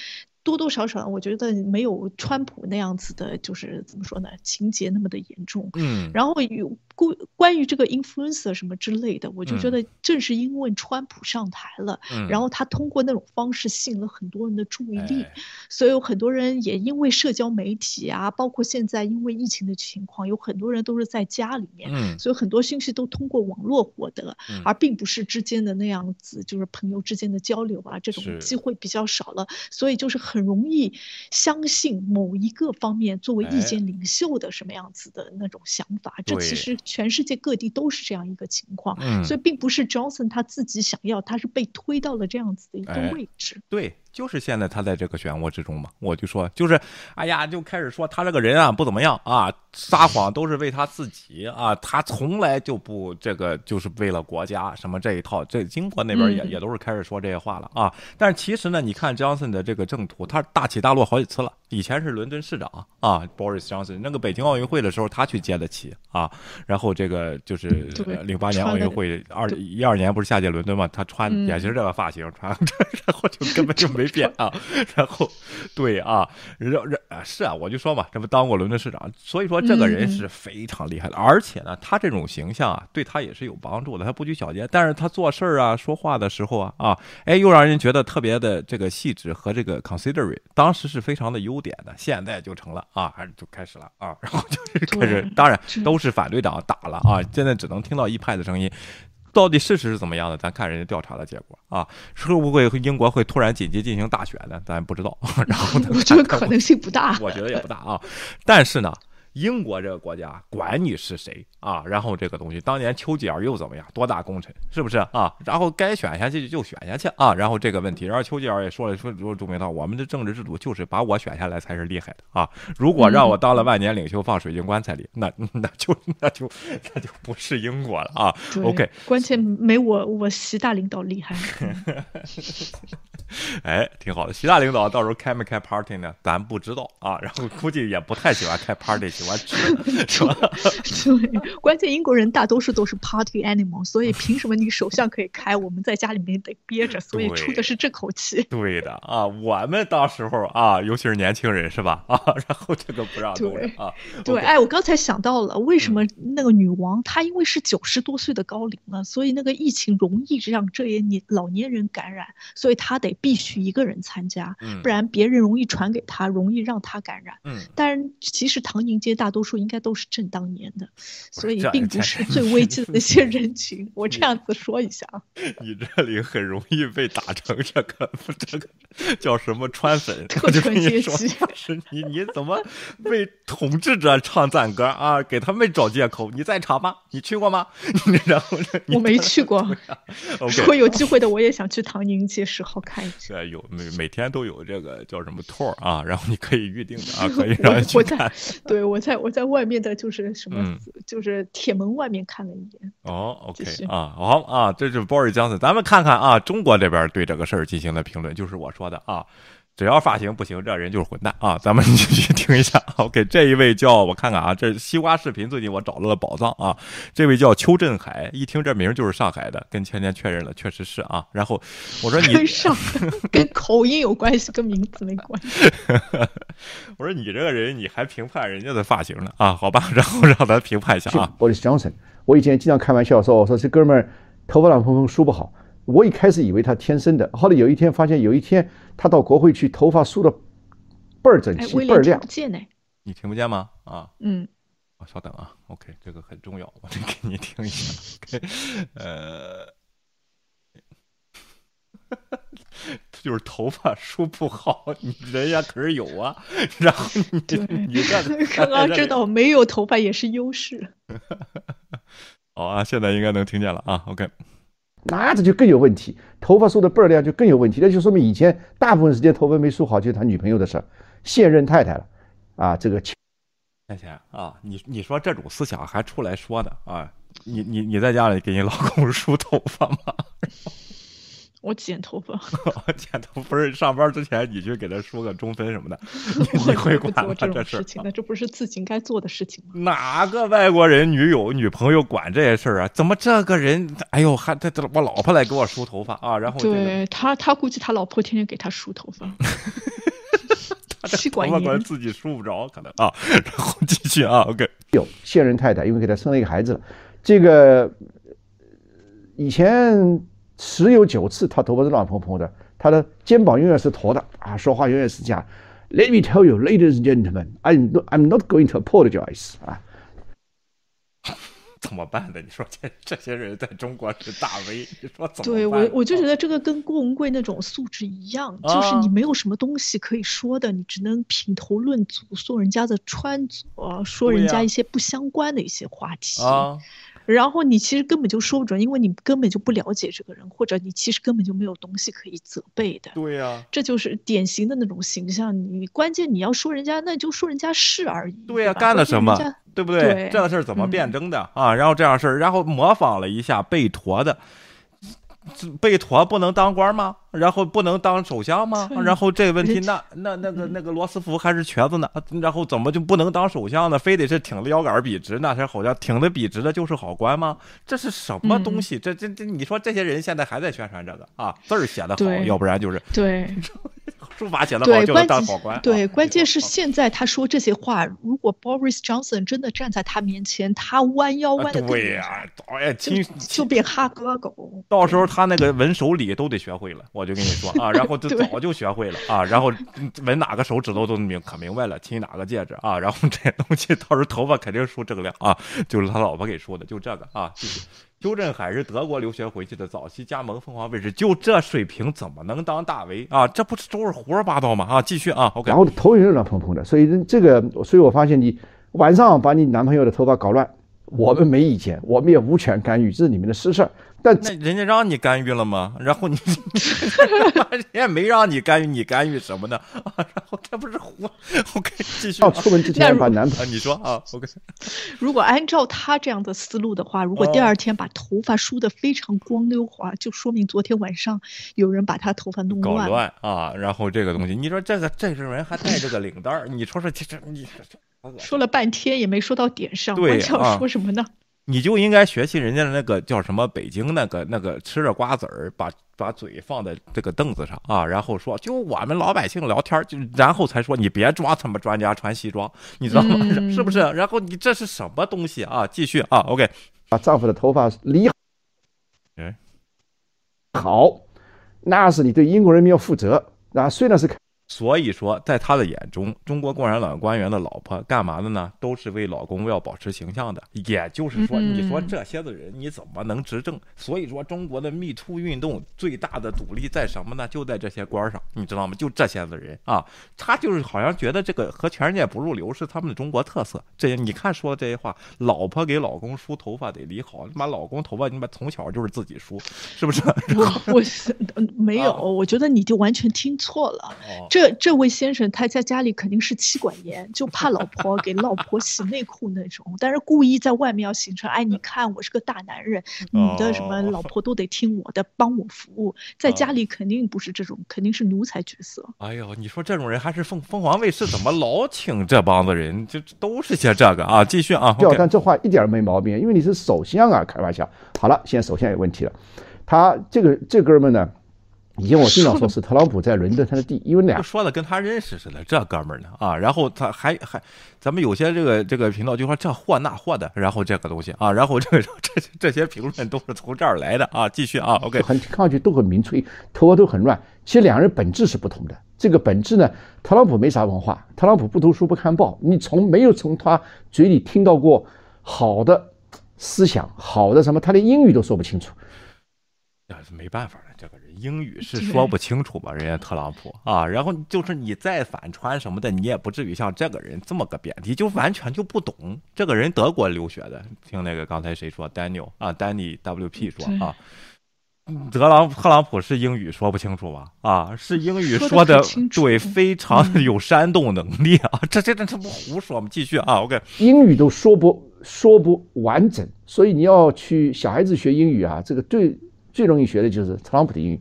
多多少少，我觉得没有川普那样子的，就是怎么说呢，情节那么的严重。嗯，然后有关关于这个 influencer 什么之类的，我就觉得正是因为川普上台了，然后他通过那种方式吸引了很多人的注意力，所以有很多人也因为社交媒体啊，包括现在因为疫情的情况，有很多人都是在家里面，所以很多信息都通过网络获得，而并不是之间的那样子，就是朋友之间的交流啊，这种机会比较少了，所以就是很。很容易相信某一个方面作为意见领袖的什么样子的那种想法，这其实全世界各地都是这样一个情况，所以并不是 Johnson 他自己想要，他是被推到了这样子的一个位置。对。就是现在他在这个漩涡之中嘛，我就说，就是，哎呀，就开始说他这个人啊不怎么样啊，撒谎都是为他自己啊，他从来就不这个就是为了国家什么这一套，这英国那边也也都是开始说这些话了啊。但是其实呢，你看 Johnson 的这个政途，他大起大落好几次了。以前是伦敦市长啊，Boris Johnson，那个北京奥运会的时候他去接的旗啊，然后这个就是零八年奥运会二一二年不是下届伦敦嘛，他穿也是这个发型穿，然后就根本就没变啊，然后对啊，人人啊是啊，我就说嘛，这不当过伦敦市长，所以说这个人是非常厉害的，而且呢，他这种形象啊，对他也是有帮助的，他不拘小节，但是他做事儿啊、说话的时候啊啊，哎，又让人觉得特别的这个细致和这个 considerate，当时是非常的优。点的，现在就成了啊，还是就开始了啊，然后就是开始，当然都是反对党打了啊，现在只能听到一派的声音，到底事实是怎么样的，咱看人家调查的结果啊，会不会英国会突然紧急进行大选呢？咱不知道，然后呢我觉得可能性不大，我觉得也不大啊，但是呢。英国这个国家，管你是谁啊，然后这个东西，当年丘吉尔又怎么样，多大功臣，是不是啊？然后该选下去就选下去啊，然后这个问题，然后丘吉尔也说了，说说朱明道，我们的政治制度就是把我选下来才是厉害的啊，如果让我当了万年领袖放水晶棺材里，那那就那就那就不是英国了啊。OK，关键没我我习大领导厉害。哎，挺好的，习大领导到时候开没开 party 呢？咱不知道啊，然后估计也不太喜欢开 party，喜 是吧？对，关键英国人大多数都是 party animal，所以凭什么你首相可以开，我们在家里面得憋着，所以出的是这口气。对的啊，我们到时候啊，尤其是年轻人，是吧？啊，然后这个不让动啊。对，哎，我刚才想到了，为什么那个女王她因为是九十多岁的高龄了，所以那个疫情容易让这些年老年人感染，所以她得。必须一个人参加，不然别人容易传给她，容易让她感染。嗯，但是其实唐宁街大多数应该都是正当年的，所以并不是最危机的那些人群。我这样子说一下啊，你这里很容易被打成这个 这个叫什么川粉？特权阶级是你你怎么为统治者唱赞歌啊？给他们找借口？你在场吗？你去过吗？然后我没去过。如果有机会的，我也想去唐宁街十号看。对，有每每天都有这个叫什么 tour 啊，然后你可以预定的啊，可以让去看。对，我在我在外面的就是什么，就是铁门外面看了一眼。哦，OK 啊，好啊，这就是 Boris Johnson，咱们看看啊，中国这边对这个事儿进行的评论，就是我说的啊。只要发型不行，这人就是混蛋啊！咱们继续听一下。OK，这一位叫我看看啊，这西瓜视频最近我找到了宝藏啊。这位叫邱振海，一听这名就是上海的，跟前天确认了，确实是啊。然后我说你跟上跟口音有关系，跟名字没关系。我说你这个人你还评判人家的发型呢啊？好吧，然后让咱评判一下啊。Boris Johnson，我以前经常开玩笑说，我说这哥们儿头发乱蓬蓬，梳不好。我一开始以为他天生的，后来有一天发现，有一天他到国会去，头发梳的倍儿整齐，倍儿亮。你听不见吗？啊，嗯，稍等啊，OK，这个很重要，我得给你听一下。OK，呃，就是头发梳不好，你人家可是有啊。然后你你刚刚知道没有头发也是优势。好啊，现在应该能听见了啊。OK，那这就更有问题，头发梳的倍儿亮就更有问题，那就说明以前大部分时间头发没梳好就是他女朋友的事儿，现任太太了啊，这个。钱钱啊，你你说这种思想还出来说的啊？你你你在家里给你老公梳头发吗？我剪头发，剪头不是上班之前你去给他梳个中分什么的，你会管吗？这种事情，那这不是自己应该做的事情吗？哪个外国人女友女朋友管这些事儿啊？怎么这个人，哎呦，还他我老婆来给我梳头发啊？然后对他，他估计他老婆天天给他梳头发。他管严，自己梳不着，可能啊。然后继续啊，OK。有现任太太，因为给他生了一个孩子，这个以前十有九次他头发是乱蓬蓬的，他的肩膀永远是驼的啊，说话永远是这样。Let me tell you, ladies and gentlemen, I'm I'm not going to apologize 啊。怎么办呢？你说这这些人在中国是大 V，你说怎么？对我我就觉得这个跟郭文贵那种素质一样，就是你没有什么东西可以说的，你只能品头论足，说人家的穿着，说人家一些不相关的一些话题。然后你其实根本就说不准，因为你根本就不了解这个人，或者你其实根本就没有东西可以责备的。对呀，这就是典型的那种形象。你关键你要说人家，那就说人家是而已。对呀，干了什么？对不对？这个事儿怎么辩证的啊？然后这样事儿，然后模仿了一下背驼的。被驮不能当官吗？然后不能当首相吗？然后这个问题，那 那那个那个罗斯福还是瘸子呢？然后怎么就不能当首相呢？非得是挺着腰杆笔直？那才好像挺的笔直的就是好官吗？这是什么东西？这这这，你说这些人现在还在宣传这个啊？字儿写的好，要不然就是对。书法写的好就能当好官。对，关键是现在他说这些话，如果 Boris Johnson 真的站在他面前，他弯腰弯的对呀，哎，亲就变哈哥狗。到时候他那个纹手礼都得学会了，我就跟你说啊，然后就 早就学会了啊，然后纹哪个手指头都明可明白了，亲哪个戒指啊，然后这些东西到时候头发肯定梳锃亮啊，就是他老婆给梳的，就这个啊，谢谢。邱振海是德国留学回去的，早期加盟凤凰卫视，就这水平怎么能当大 V 啊？这不是都是胡说八道吗？啊，继续啊，OK。然后头也乱蓬蓬的，所以这个，所以我发现你晚上把你男朋友的头发搞乱。我们没意见，我们也无权干预，这是你们的私事儿。但那人家让你干预了吗？然后你，人家没让你干预，你干预什么呢？啊，然后这不是胡？OK，继续。要出门之前把男朋友，你说啊，OK。如果按照他这样的思路的话，如果第二天把头发梳得非常光溜滑，就说明昨天晚上有人把他头发弄乱。搞乱啊！然后这个东西，你说这个这个人还带着个领带儿，你说说，这这你。说了半天也没说到点上，我要说什么呢？你就应该学习人家的那个叫什么北京那个那个吃着瓜子儿，把把嘴放在这个凳子上啊，然后说就我们老百姓聊天，就然后才说你别装什么专家穿西装，你知道吗？是不是？然后你这是什么东西啊？继续啊，OK，把丈夫的头发理好，那是你对英国人民要负责。啊虽然是。所以说，在他的眼中，中国共产党官员的老婆干嘛的呢？都是为老公要保持形象的。也就是说，你说这些的人，你怎么能执政？所以说，中国的密兔运动最大的阻力在什么呢？就在这些官上，你知道吗？就这些的人啊，他就是好像觉得这个和全世界不入流是他们的中国特色。这些你看说的这些话，老婆给老公梳头发得理好，你把老公头发你把从小就是自己梳，是不是？我我是没有，我觉得你就完全听错了。这这这位先生他在家里肯定是妻管严，就怕老婆给老婆洗内裤那种，但是故意在外面要形成，哎，你看我是个大男人，你的什么老婆都得听我的，帮我服务。在家里肯定不是这种，肯定是奴才角色。哎呦，你说这种人还是凤凤凰卫视怎么老请这帮子人？就都是些这个啊，继续啊。对，但这话一点没毛病，因为你是首相啊，开玩笑。好了，现在首相有问题了，他这个这哥们呢？以前我经常说是特朗普在伦敦他的地，因为俩说的跟他认识似的，这哥们儿呢啊，然后他还还，咱们有些这个这个频道就说这货那货的，然后这个东西啊，然后这个 这这些评论都是从这儿来的啊，继续啊，OK，很看上去都很民粹，头发都很乱，其实两人本质是不同的。这个本质呢，特朗普没啥文化，特朗普不读书不看报，你从没有从他嘴里听到过好的思想，好的什么，他连英语都说不清楚，那是没办法了，这个人。英语是说不清楚吧？人家特朗普啊，然后就是你再反穿什么的，你也不至于像这个人这么个贬低，就完全就不懂。这个人德国留学的，听那个刚才谁说？Daniel 啊，Danny WP 说啊。德朗特朗普是英语说不清楚吧？啊，是英语说的对，非常有煽动能力啊！这这这这不胡说吗？继续啊，OK，英语都说不说不完整，所以你要去小孩子学英语啊，这个最最容易学的就是特朗普的英语。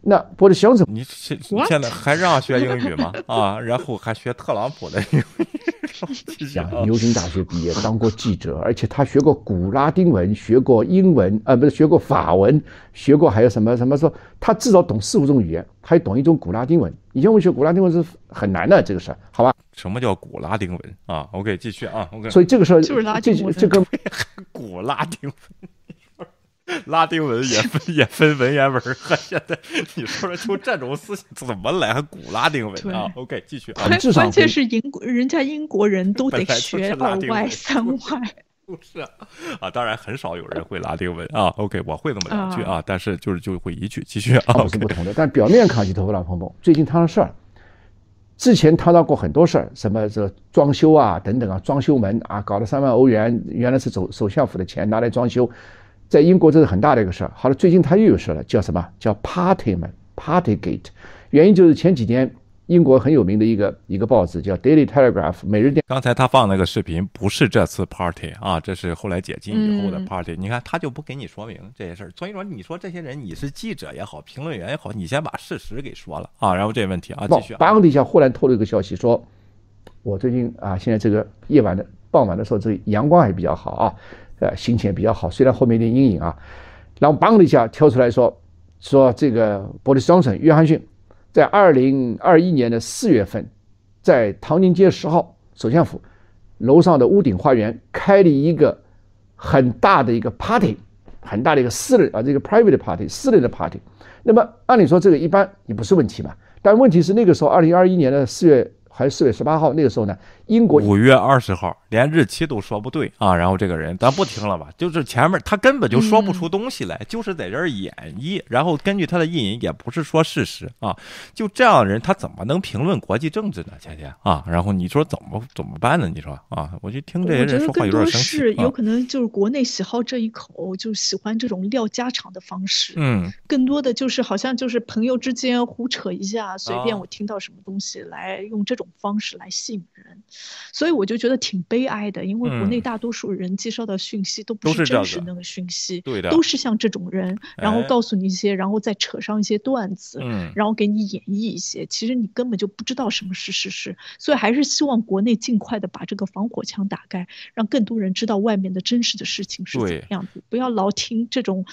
那波的乡怎你现现在还让学英语吗？啊，然后还学特朗普的英语。像牛津大学毕业，当过记者，而且他学过古拉丁文，学过英文，啊，不是学过法文，学过还有什么什么说，他至少懂四五种语言，还懂一种古拉丁文。以前我们学古拉丁文是很难的这个事儿，好吧？什么叫古拉丁文啊？OK，继续啊，OK。所以这个事儿就是拉丁文，这个 古拉丁文。拉丁文也分也分文言文和 现在你说说就这种思想怎么来还古拉丁文啊？OK，继续啊。关键是英国人家英国人都得学二外 三外，不是啊？当然很少有人会拉丁文啊。OK，我会那么两句啊，但是就是就会一句继续啊。是不同的，但表面看起头发乱蓬蓬。最近摊上事儿，之前摊到过很多事儿，什么这装修啊等等啊，装修门啊，搞了三万欧元，原来是走首相府的钱拿来装修。在英国这是很大的一个事儿。好了，最近他又有事了，叫什么叫 Party 们 Party Gate？原因就是前几天英国很有名的一个一个报纸叫 Daily Telegraph 每日电。刚才他放那个视频不是这次 Party 啊，这是后来解禁以后的 Party。你看他就不给你说明这些事儿，所以说你说这些人你是记者也好，评论员也好，你先把事实给说了啊，然后这问题啊继续。邦的一下忽然透露一个消息说，我最近啊现在这个夜晚的傍晚的时候，这阳光还比较好啊。呃，心情也比较好，虽然后面有点阴影啊。然后梆的一下跳出来说，说这个波利斯·约翰约翰逊在二零二一年的四月份，在唐宁街十号首相府楼上的屋顶花园开了一个很大的一个 party，很大的一个私人啊，这个 private party，私人的 party。那么按理说这个一般也不是问题嘛，但问题是那个时候二零二一年的四月。还是四月十八号那个时候呢？英国五月二十号，连日期都说不对啊！然后这个人，咱不听了吧？就是前面他根本就说不出东西来，就是在这儿演绎。然后根据他的意淫，也不是说事实啊。就这样的人，他怎么能评论国际政治呢？天天啊！然后你说怎么怎么办呢？你说啊？我就听这些人说话有点生气。是有可能就是国内喜好这一口，就喜欢这种撂家常的方式。嗯，更多的就是好像就是朋友之间胡扯一下，随便我听到什么东西来用这种。方式来吸引人，所以我就觉得挺悲哀的，因为国内大多数人接收到讯息都不是真实那个讯息，对的，都是像这种人，然后告诉你一些，然后再扯上一些段子，嗯，然后给你演绎一些，其实你根本就不知道什么是事实，所以还是希望国内尽快的把这个防火墙打开，让更多人知道外面的真实的事情是怎么样子，不要老听这种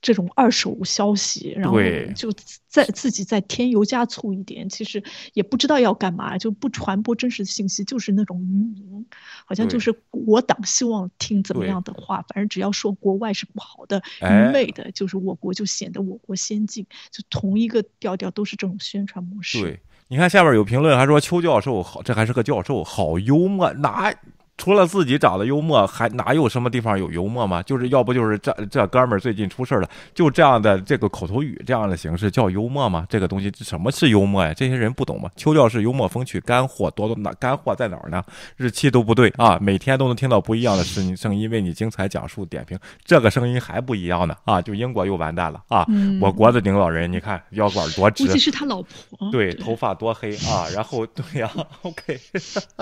这种二手消息，然后就再自己再添油加醋一点，其实也不知道要干嘛，就。不传播真实的信息，就是那种愚民，好像就是我党希望听怎么样的话，反正只要说国外是不好的、愚昧的，就是我国就显得我国先进，就同一个调调，都是这种宣传模式。对，你看下边有评论还说邱教授好，这还是个教授，好幽默，哪？除了自己长得幽默，还哪有什么地方有幽默吗？就是要不就是这这哥们儿最近出事了，就这样的这个口头语这样的形式叫幽默吗？这个东西什么是幽默呀？这些人不懂吗？邱教是幽默风趣，干货多多，哪干货在哪儿呢？日期都不对啊，每天都能听到不一样的声音声音为你精彩讲述点评，这个声音还不一样呢啊！就英国又完蛋了啊！我国的领导人，你看腰管多直，估计是他老婆，对，头发多黑啊！然后对呀，OK，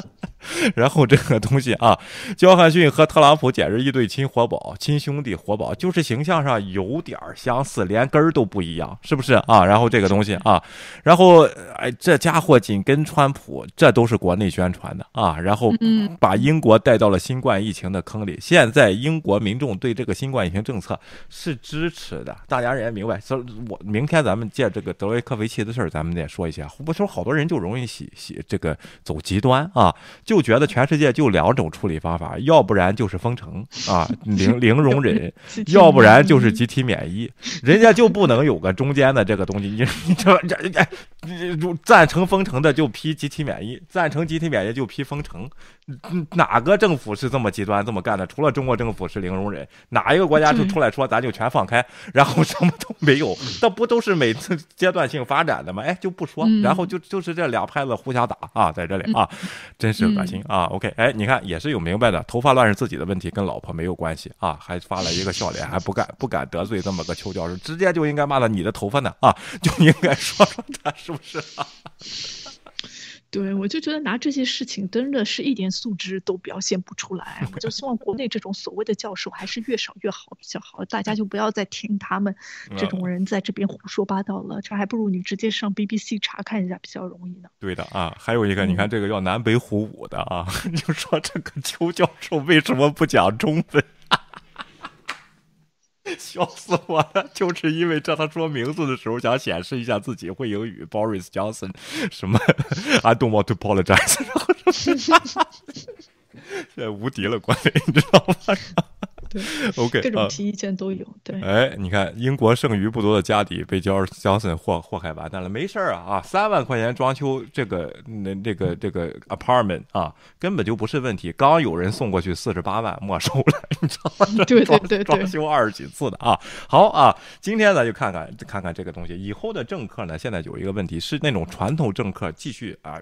然后这个东西。啊，焦汉逊和特朗普简直一对亲活宝、亲兄弟活宝，就是形象上有点相似，连根儿都不一样，是不是啊？然后这个东西啊，然后哎，这家伙紧跟川普，这都是国内宣传的啊，然后把英国带到了新冠疫情的坑里。现在英国民众对这个新冠疫情政策是支持的，大家也明白。所以我明天咱们借这个德雷克维奇的事儿，咱们再说一下。不说好多人就容易喜喜这个走极端啊，就觉得全世界就两种。处理方法，要不然就是封城 啊，零零容忍，要不然就是集体免疫，人家就不能有个中间的这个东西。你你这这赞成封城的就批集体免疫，赞成集体免疫就批封城。哪个政府是这么极端这么干的？除了中国政府是零容忍，哪一个国家就出来说咱就全放开，然后什么都没有？那不都是每次阶段性发展的吗？哎，就不说，然后就就是这俩派子互相打啊，在这里啊，真是恶心啊。OK，哎，你看也是有明白的，头发乱是自己的问题，跟老婆没有关系啊，还发了一个笑脸，还不敢不敢得罪这么个邱教授，直接就应该骂了你的头发呢啊，就应该说说他是不是？啊？对，我就觉得拿这些事情真的是一点素质都表现不出来。我就希望国内这种所谓的教授还是越少越好比较好，大家就不要再听他们这种人在这边胡说八道了。这还不如你直接上 BBC 查看一下比较容易呢。对的啊，还有一个，你看这个叫南北虎舞的啊，就说这个邱教授为什么不讲中文？笑死我了！就是因为这，他说名字的时候想显示一下自己会英语，Boris Johnson，什么 I don't want to apologize，现在无敌了，关磊，你知道吗？对，OK，各种提意见都有。对，哎，你看，英国剩余不多的家底被焦江森祸祸害完蛋了，没事儿啊啊，三万块钱装修这个那这个这个 apartment 啊，根本就不是问题。刚有人送过去四十八万没收了，你知道吗？对对对，装修二十几次的啊。好啊，今天咱就看看看看这个东西。以后的政客呢，现在有一个问题是那种传统政客继续啊。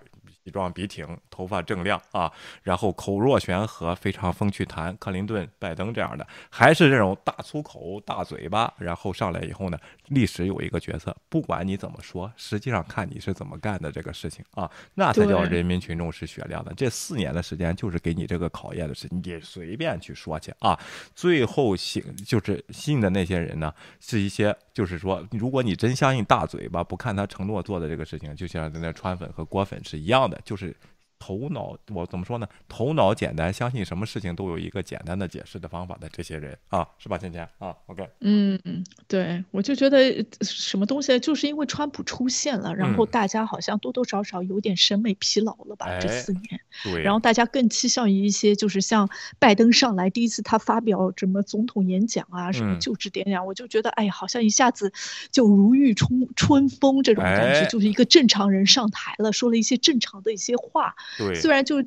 西装笔挺，头发正亮啊，然后口若悬河，非常风趣谈。克林顿、拜登这样的，还是这种大粗口、大嘴巴，然后上来以后呢，历史有一个角色，不管你怎么说，实际上看你是怎么干的这个事情啊，那才叫人民群众是雪亮的。这四年的时间就是给你这个考验的事情，你随便去说去啊。最后信就是信的那些人呢，是一些就是说，如果你真相信大嘴巴，不看他承诺做的这个事情，就像那川粉和郭粉是一样的。就是头脑，我怎么说呢？头脑简单，相信什么事情都有一个简单的解释的方法的这些人啊，是吧，倩倩啊？OK，嗯嗯，对，我就觉得什么东西，就是因为川普出现了，然后大家好像多多少少有点审美疲劳了吧？这四年，对，然后大家更倾向于一些，就是像拜登上来第一次他发表什么总统演讲啊，什么就职典礼，我就觉得，哎呀，好像一下子就如遇春春风这种感觉，就是一个正常人上台了，说了一些正常的一些话。对，虽然就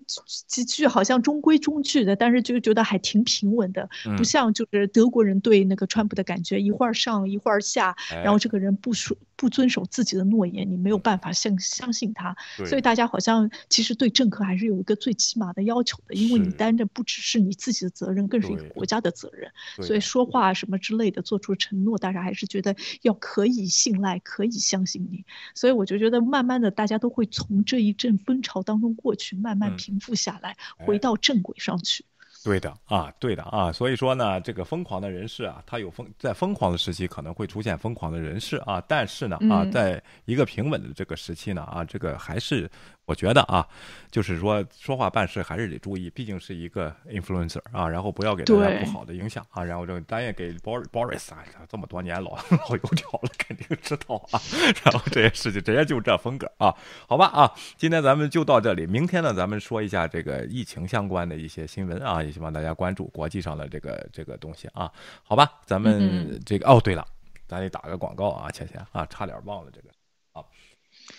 几句好像中规中矩的，但是就觉得还挺平稳的，不像就是德国人对那个川普的感觉，一会儿上一会儿下，然后这个人不说不遵守自己的诺言，你没有办法相相信他。所以大家好像其实对政客还是有一个最起码的要求的，因为你担着不只是你自己的责任，更是一个国家的责任。所以说话什么之类的，做出承诺，大家还是觉得要可以信赖，可以相信你。所以我就觉得慢慢的，大家都会从这一阵风潮当中过。过去慢慢平复下来，回到正轨上去。对的啊，对的啊，所以说呢，这个疯狂的人士啊，他有疯，在疯狂的时期可能会出现疯狂的人士啊，但是呢啊，在一个平稳的这个时期呢啊，这个还是。我觉得啊，就是说说话办事还是得注意，毕竟是一个 influencer 啊，然后不要给大家不好的影响啊。然后这个咱也给 Boris Boris 啊，这么多年老 老油条了，肯定知道啊。然后这些事情直接就这风格啊，好吧啊，今天咱们就到这里，明天呢咱们说一下这个疫情相关的一些新闻啊，也希望大家关注国际上的这个这个东西啊，好吧，咱们这个哦对了，咱得打个广告啊，倩倩啊，差点忘了这个啊。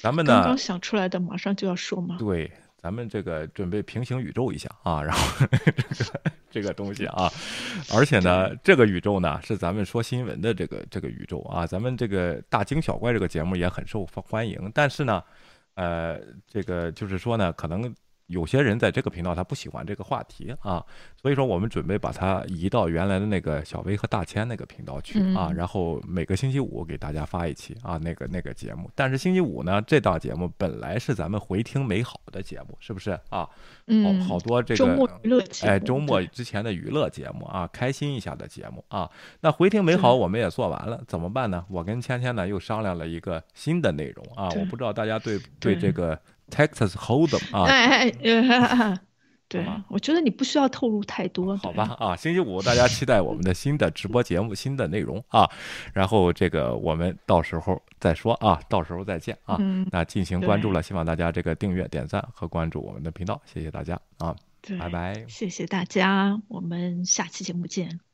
咱们呢？刚刚想出来的，马上就要说吗？对，咱们这个准备平行宇宙一下啊，然后这个这个东西啊，而且呢，这个宇宙呢是咱们说新闻的这个这个宇宙啊，咱们这个大惊小怪这个节目也很受欢迎，但是呢，呃，这个就是说呢，可能。有些人在这个频道他不喜欢这个话题啊，所以说我们准备把它移到原来的那个小薇和大千那个频道去啊，然后每个星期五给大家发一期啊，那个那个节目。但是星期五呢，这档节目本来是咱们回听美好的节目，是不是啊？嗯，好多这个周末娱乐节目，哎，周末之前的娱乐节目啊，开心一下的节目啊。那回听美好我们也做完了，怎么办呢？我跟芊芊呢又商量了一个新的内容啊，我不知道大家对对这个。Texas Hold'em 啊，哎哎，对，我觉得你不需要透露太多，好吧？啊，星期五大家期待我们的新的直播节目、新的内容啊，然后这个我们到时候再说啊，到时候再见啊。那进行关注了，希望大家这个订阅、点赞和关注我们的频道，谢谢大家啊，拜拜，谢谢大家，我们下期节目见。